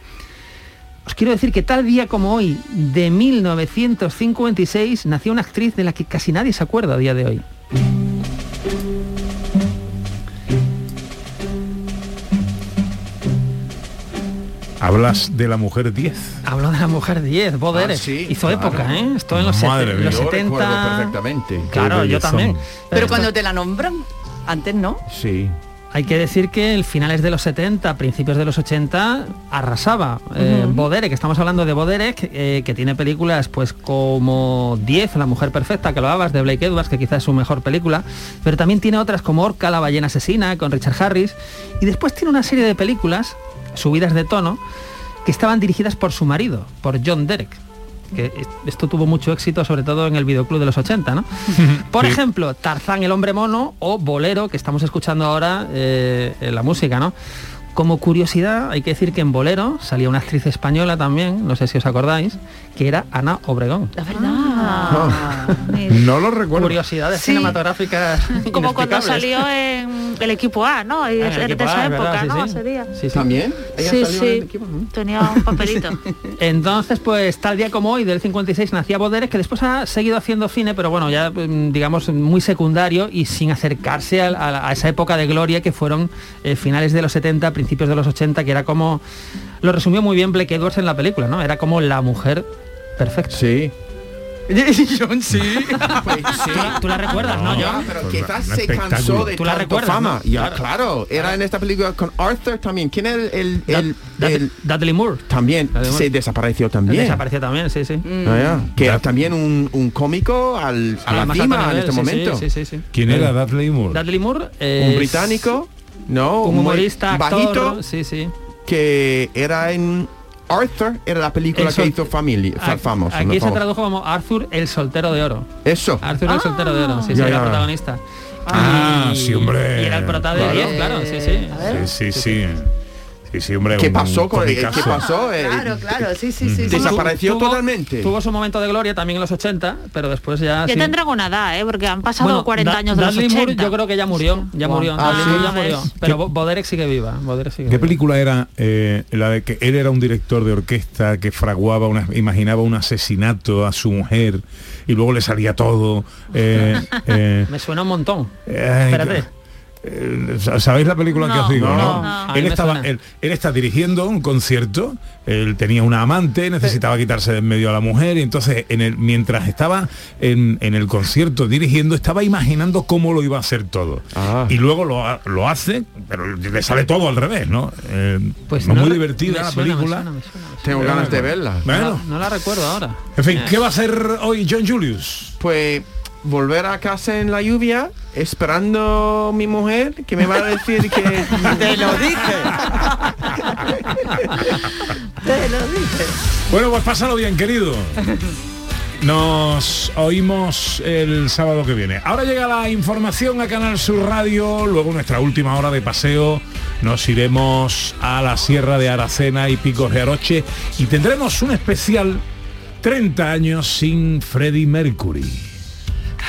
[SPEAKER 7] os quiero decir que tal día como hoy, de 1956, nació una actriz de la que casi nadie se acuerda a día de hoy.
[SPEAKER 3] Hablas de la mujer 10.
[SPEAKER 7] Hablo de la mujer 10, Bo
[SPEAKER 6] Ah, sí,
[SPEAKER 7] Hizo
[SPEAKER 6] claro.
[SPEAKER 7] época, ¿eh? Esto en los,
[SPEAKER 3] Madre
[SPEAKER 7] sete-
[SPEAKER 3] mía.
[SPEAKER 7] los
[SPEAKER 6] Yo
[SPEAKER 7] 70.
[SPEAKER 6] recuerdo perfectamente.
[SPEAKER 7] Claro, yo también.
[SPEAKER 12] Pero
[SPEAKER 7] esto-
[SPEAKER 12] cuando te la nombran, antes no.
[SPEAKER 6] Sí.
[SPEAKER 7] Hay que decir que el finales de los 70, principios de los 80, arrasaba. Eh,
[SPEAKER 12] Ujú.
[SPEAKER 7] Bo Derek, estamos hablando de Bo Derek, eh, que tiene películas pues como 10, La Mujer Perfecta, que lo hablas, de Blake Edwards, que quizás es su mejor película, pero también tiene otras como Orca, la ballena asesina, con Richard Harris, y después tiene una serie de películas, subidas de tono, que estaban dirigidas por su marido, por John Derek. Que es- esto tuvo mucho éxito, sobre todo en el videoclub de los 80, ¿no? <laughs> Por
[SPEAKER 3] Sí.
[SPEAKER 7] ejemplo, Tarzán el hombre mono o Bolero, que estamos escuchando ahora eh, en la música, ¿no? Como curiosidad, hay que decir que en Bolero salía una actriz española también, no sé si os acordáis, que era Ana Obregón.
[SPEAKER 12] La verdad. <laughs>
[SPEAKER 3] No lo recuerdo.
[SPEAKER 7] Curiosidades
[SPEAKER 12] Sí.
[SPEAKER 7] cinematográficas. <laughs>
[SPEAKER 5] Como cuando salió en el equipo A, ¿no? Y
[SPEAKER 7] Ah,
[SPEAKER 5] es de esa
[SPEAKER 7] A, es verdad,
[SPEAKER 5] época,
[SPEAKER 7] sí,
[SPEAKER 5] ¿no?
[SPEAKER 7] sí.
[SPEAKER 5] Sería.
[SPEAKER 7] Sí, sí.
[SPEAKER 6] ¿También? Ella
[SPEAKER 5] Sí,
[SPEAKER 6] salió
[SPEAKER 5] sí.
[SPEAKER 6] en el equipo. ¿no?
[SPEAKER 5] Tenía un papelito. <laughs>
[SPEAKER 7] Entonces, pues tal día como hoy, del 56, nacía Boderes, que después ha seguido haciendo cine, pero bueno, ya mm, digamos muy secundario y sin acercarse a, a- a esa época de gloria que fueron eh, finales de los 70, principios de los 80, que era como... Lo resumió muy bien Blake Edwards en la película, ¿no? Era como la mujer perfecta.
[SPEAKER 6] Sí. <laughs>
[SPEAKER 12] John, sí. <laughs>
[SPEAKER 6] Pues sí.
[SPEAKER 7] ¿Tú la, recuerdas, no,
[SPEAKER 6] Ya,
[SPEAKER 7] John?
[SPEAKER 6] pero
[SPEAKER 3] Pues
[SPEAKER 6] quizás se cansó de
[SPEAKER 7] Tú la recuerdas,
[SPEAKER 6] fama.
[SPEAKER 7] ¿no?
[SPEAKER 6] Ya,
[SPEAKER 7] Claro.
[SPEAKER 6] claro. Era en esta película con Arthur también. ¿Quién era el, el, el-
[SPEAKER 7] Dud-
[SPEAKER 6] el-
[SPEAKER 7] Dudley Moore.
[SPEAKER 6] también
[SPEAKER 7] Dudley Moore.
[SPEAKER 6] se desapareció también?
[SPEAKER 7] Desapareció también, sí, sí.
[SPEAKER 6] Ah, ya. Que era también un, un cómico al, a la cima en este
[SPEAKER 7] sí,
[SPEAKER 6] momento.
[SPEAKER 7] Sí, sí, sí. sí.
[SPEAKER 3] ¿Quién era Dudley Moore?
[SPEAKER 7] Dudley Moore
[SPEAKER 6] Un británico, no,
[SPEAKER 7] un humorista, actor,
[SPEAKER 6] bajito,
[SPEAKER 7] sí, sí.
[SPEAKER 6] que era en Arthur, era la película
[SPEAKER 7] El
[SPEAKER 6] que hizo familia, fa-
[SPEAKER 7] Aquí-
[SPEAKER 6] famoso.
[SPEAKER 7] Aquí
[SPEAKER 6] ¿no?
[SPEAKER 7] se
[SPEAKER 6] Famoso.
[SPEAKER 7] tradujo como Arthur el soltero de oro.
[SPEAKER 6] Eso.
[SPEAKER 7] Arthur el soltero de oro, sí, sí,
[SPEAKER 6] Ya,
[SPEAKER 7] era protagonista.
[SPEAKER 3] Ah,
[SPEAKER 7] Y-
[SPEAKER 3] sí, hombre.
[SPEAKER 7] Y era el prota de
[SPEAKER 3] Claro.
[SPEAKER 7] 10, claro, sí, sí.
[SPEAKER 3] Sí, sí, sí. Sí, sí, hombre.
[SPEAKER 6] ¿Qué pasó con él? ¿Qué pasó? Eh,
[SPEAKER 12] Claro, claro, sí, sí, sí. sí.
[SPEAKER 6] Desapareció
[SPEAKER 7] Tuvo-
[SPEAKER 6] totalmente.
[SPEAKER 7] Tuvo su momento de gloria también en los 80, pero después ya...
[SPEAKER 5] Ya
[SPEAKER 7] sí.
[SPEAKER 5] tendrán una edad, ¿eh? Porque han pasado
[SPEAKER 7] Bueno,
[SPEAKER 5] 40
[SPEAKER 7] Da-
[SPEAKER 5] años de los
[SPEAKER 7] Dudley
[SPEAKER 5] 80.
[SPEAKER 7] Moore yo creo que ya murió, ya murió.
[SPEAKER 6] Ah, sí.
[SPEAKER 7] Ya murió. Pero Bo- Boderek sigue viva. Boderek sigue
[SPEAKER 3] ¿Qué
[SPEAKER 7] viva.
[SPEAKER 3] película era eh, la de que él era un director de orquesta que fraguaba, una, imaginaba un asesinato a su mujer y luego le salía todo? eh, eh, <laughs>
[SPEAKER 7] Me suena un montón.
[SPEAKER 3] ay,
[SPEAKER 7] Espérate.
[SPEAKER 3] Eh, ¿Sabéis la película que os digo?
[SPEAKER 6] no,
[SPEAKER 3] Él, estaba, él, él está dirigiendo un concierto, él tenía una amante, necesitaba quitarse de en medio a la mujer y entonces en el, mientras estaba en, en el concierto dirigiendo estaba imaginando cómo lo iba a hacer todo.
[SPEAKER 6] Ah.
[SPEAKER 3] Y luego lo, lo hace, pero le sale todo al revés, ¿no? Eh,
[SPEAKER 7] Pues
[SPEAKER 3] muy divertida la
[SPEAKER 7] suena, me
[SPEAKER 3] película.
[SPEAKER 7] suena, me suena, me suena.
[SPEAKER 6] Tengo ganas de verla.
[SPEAKER 7] No,
[SPEAKER 3] Bueno,
[SPEAKER 7] la- no la recuerdo ahora.
[SPEAKER 3] en fin, ¿qué va a hacer hoy John Julius?
[SPEAKER 6] Pues volver a casa en la lluvia esperando mi mujer que me va a decir que <laughs>
[SPEAKER 12] Te lo dije. <laughs> Te lo dije.
[SPEAKER 3] Bueno, pues pásalo bien, querido. Nos oímos el sábado que viene. Ahora llega la información a Canal Sur Radio, luego nuestra última hora de paseo. Nos iremos a la Sierra de Aracena y Picos de Aroche y tendremos un especial 30 años sin Freddie Mercury.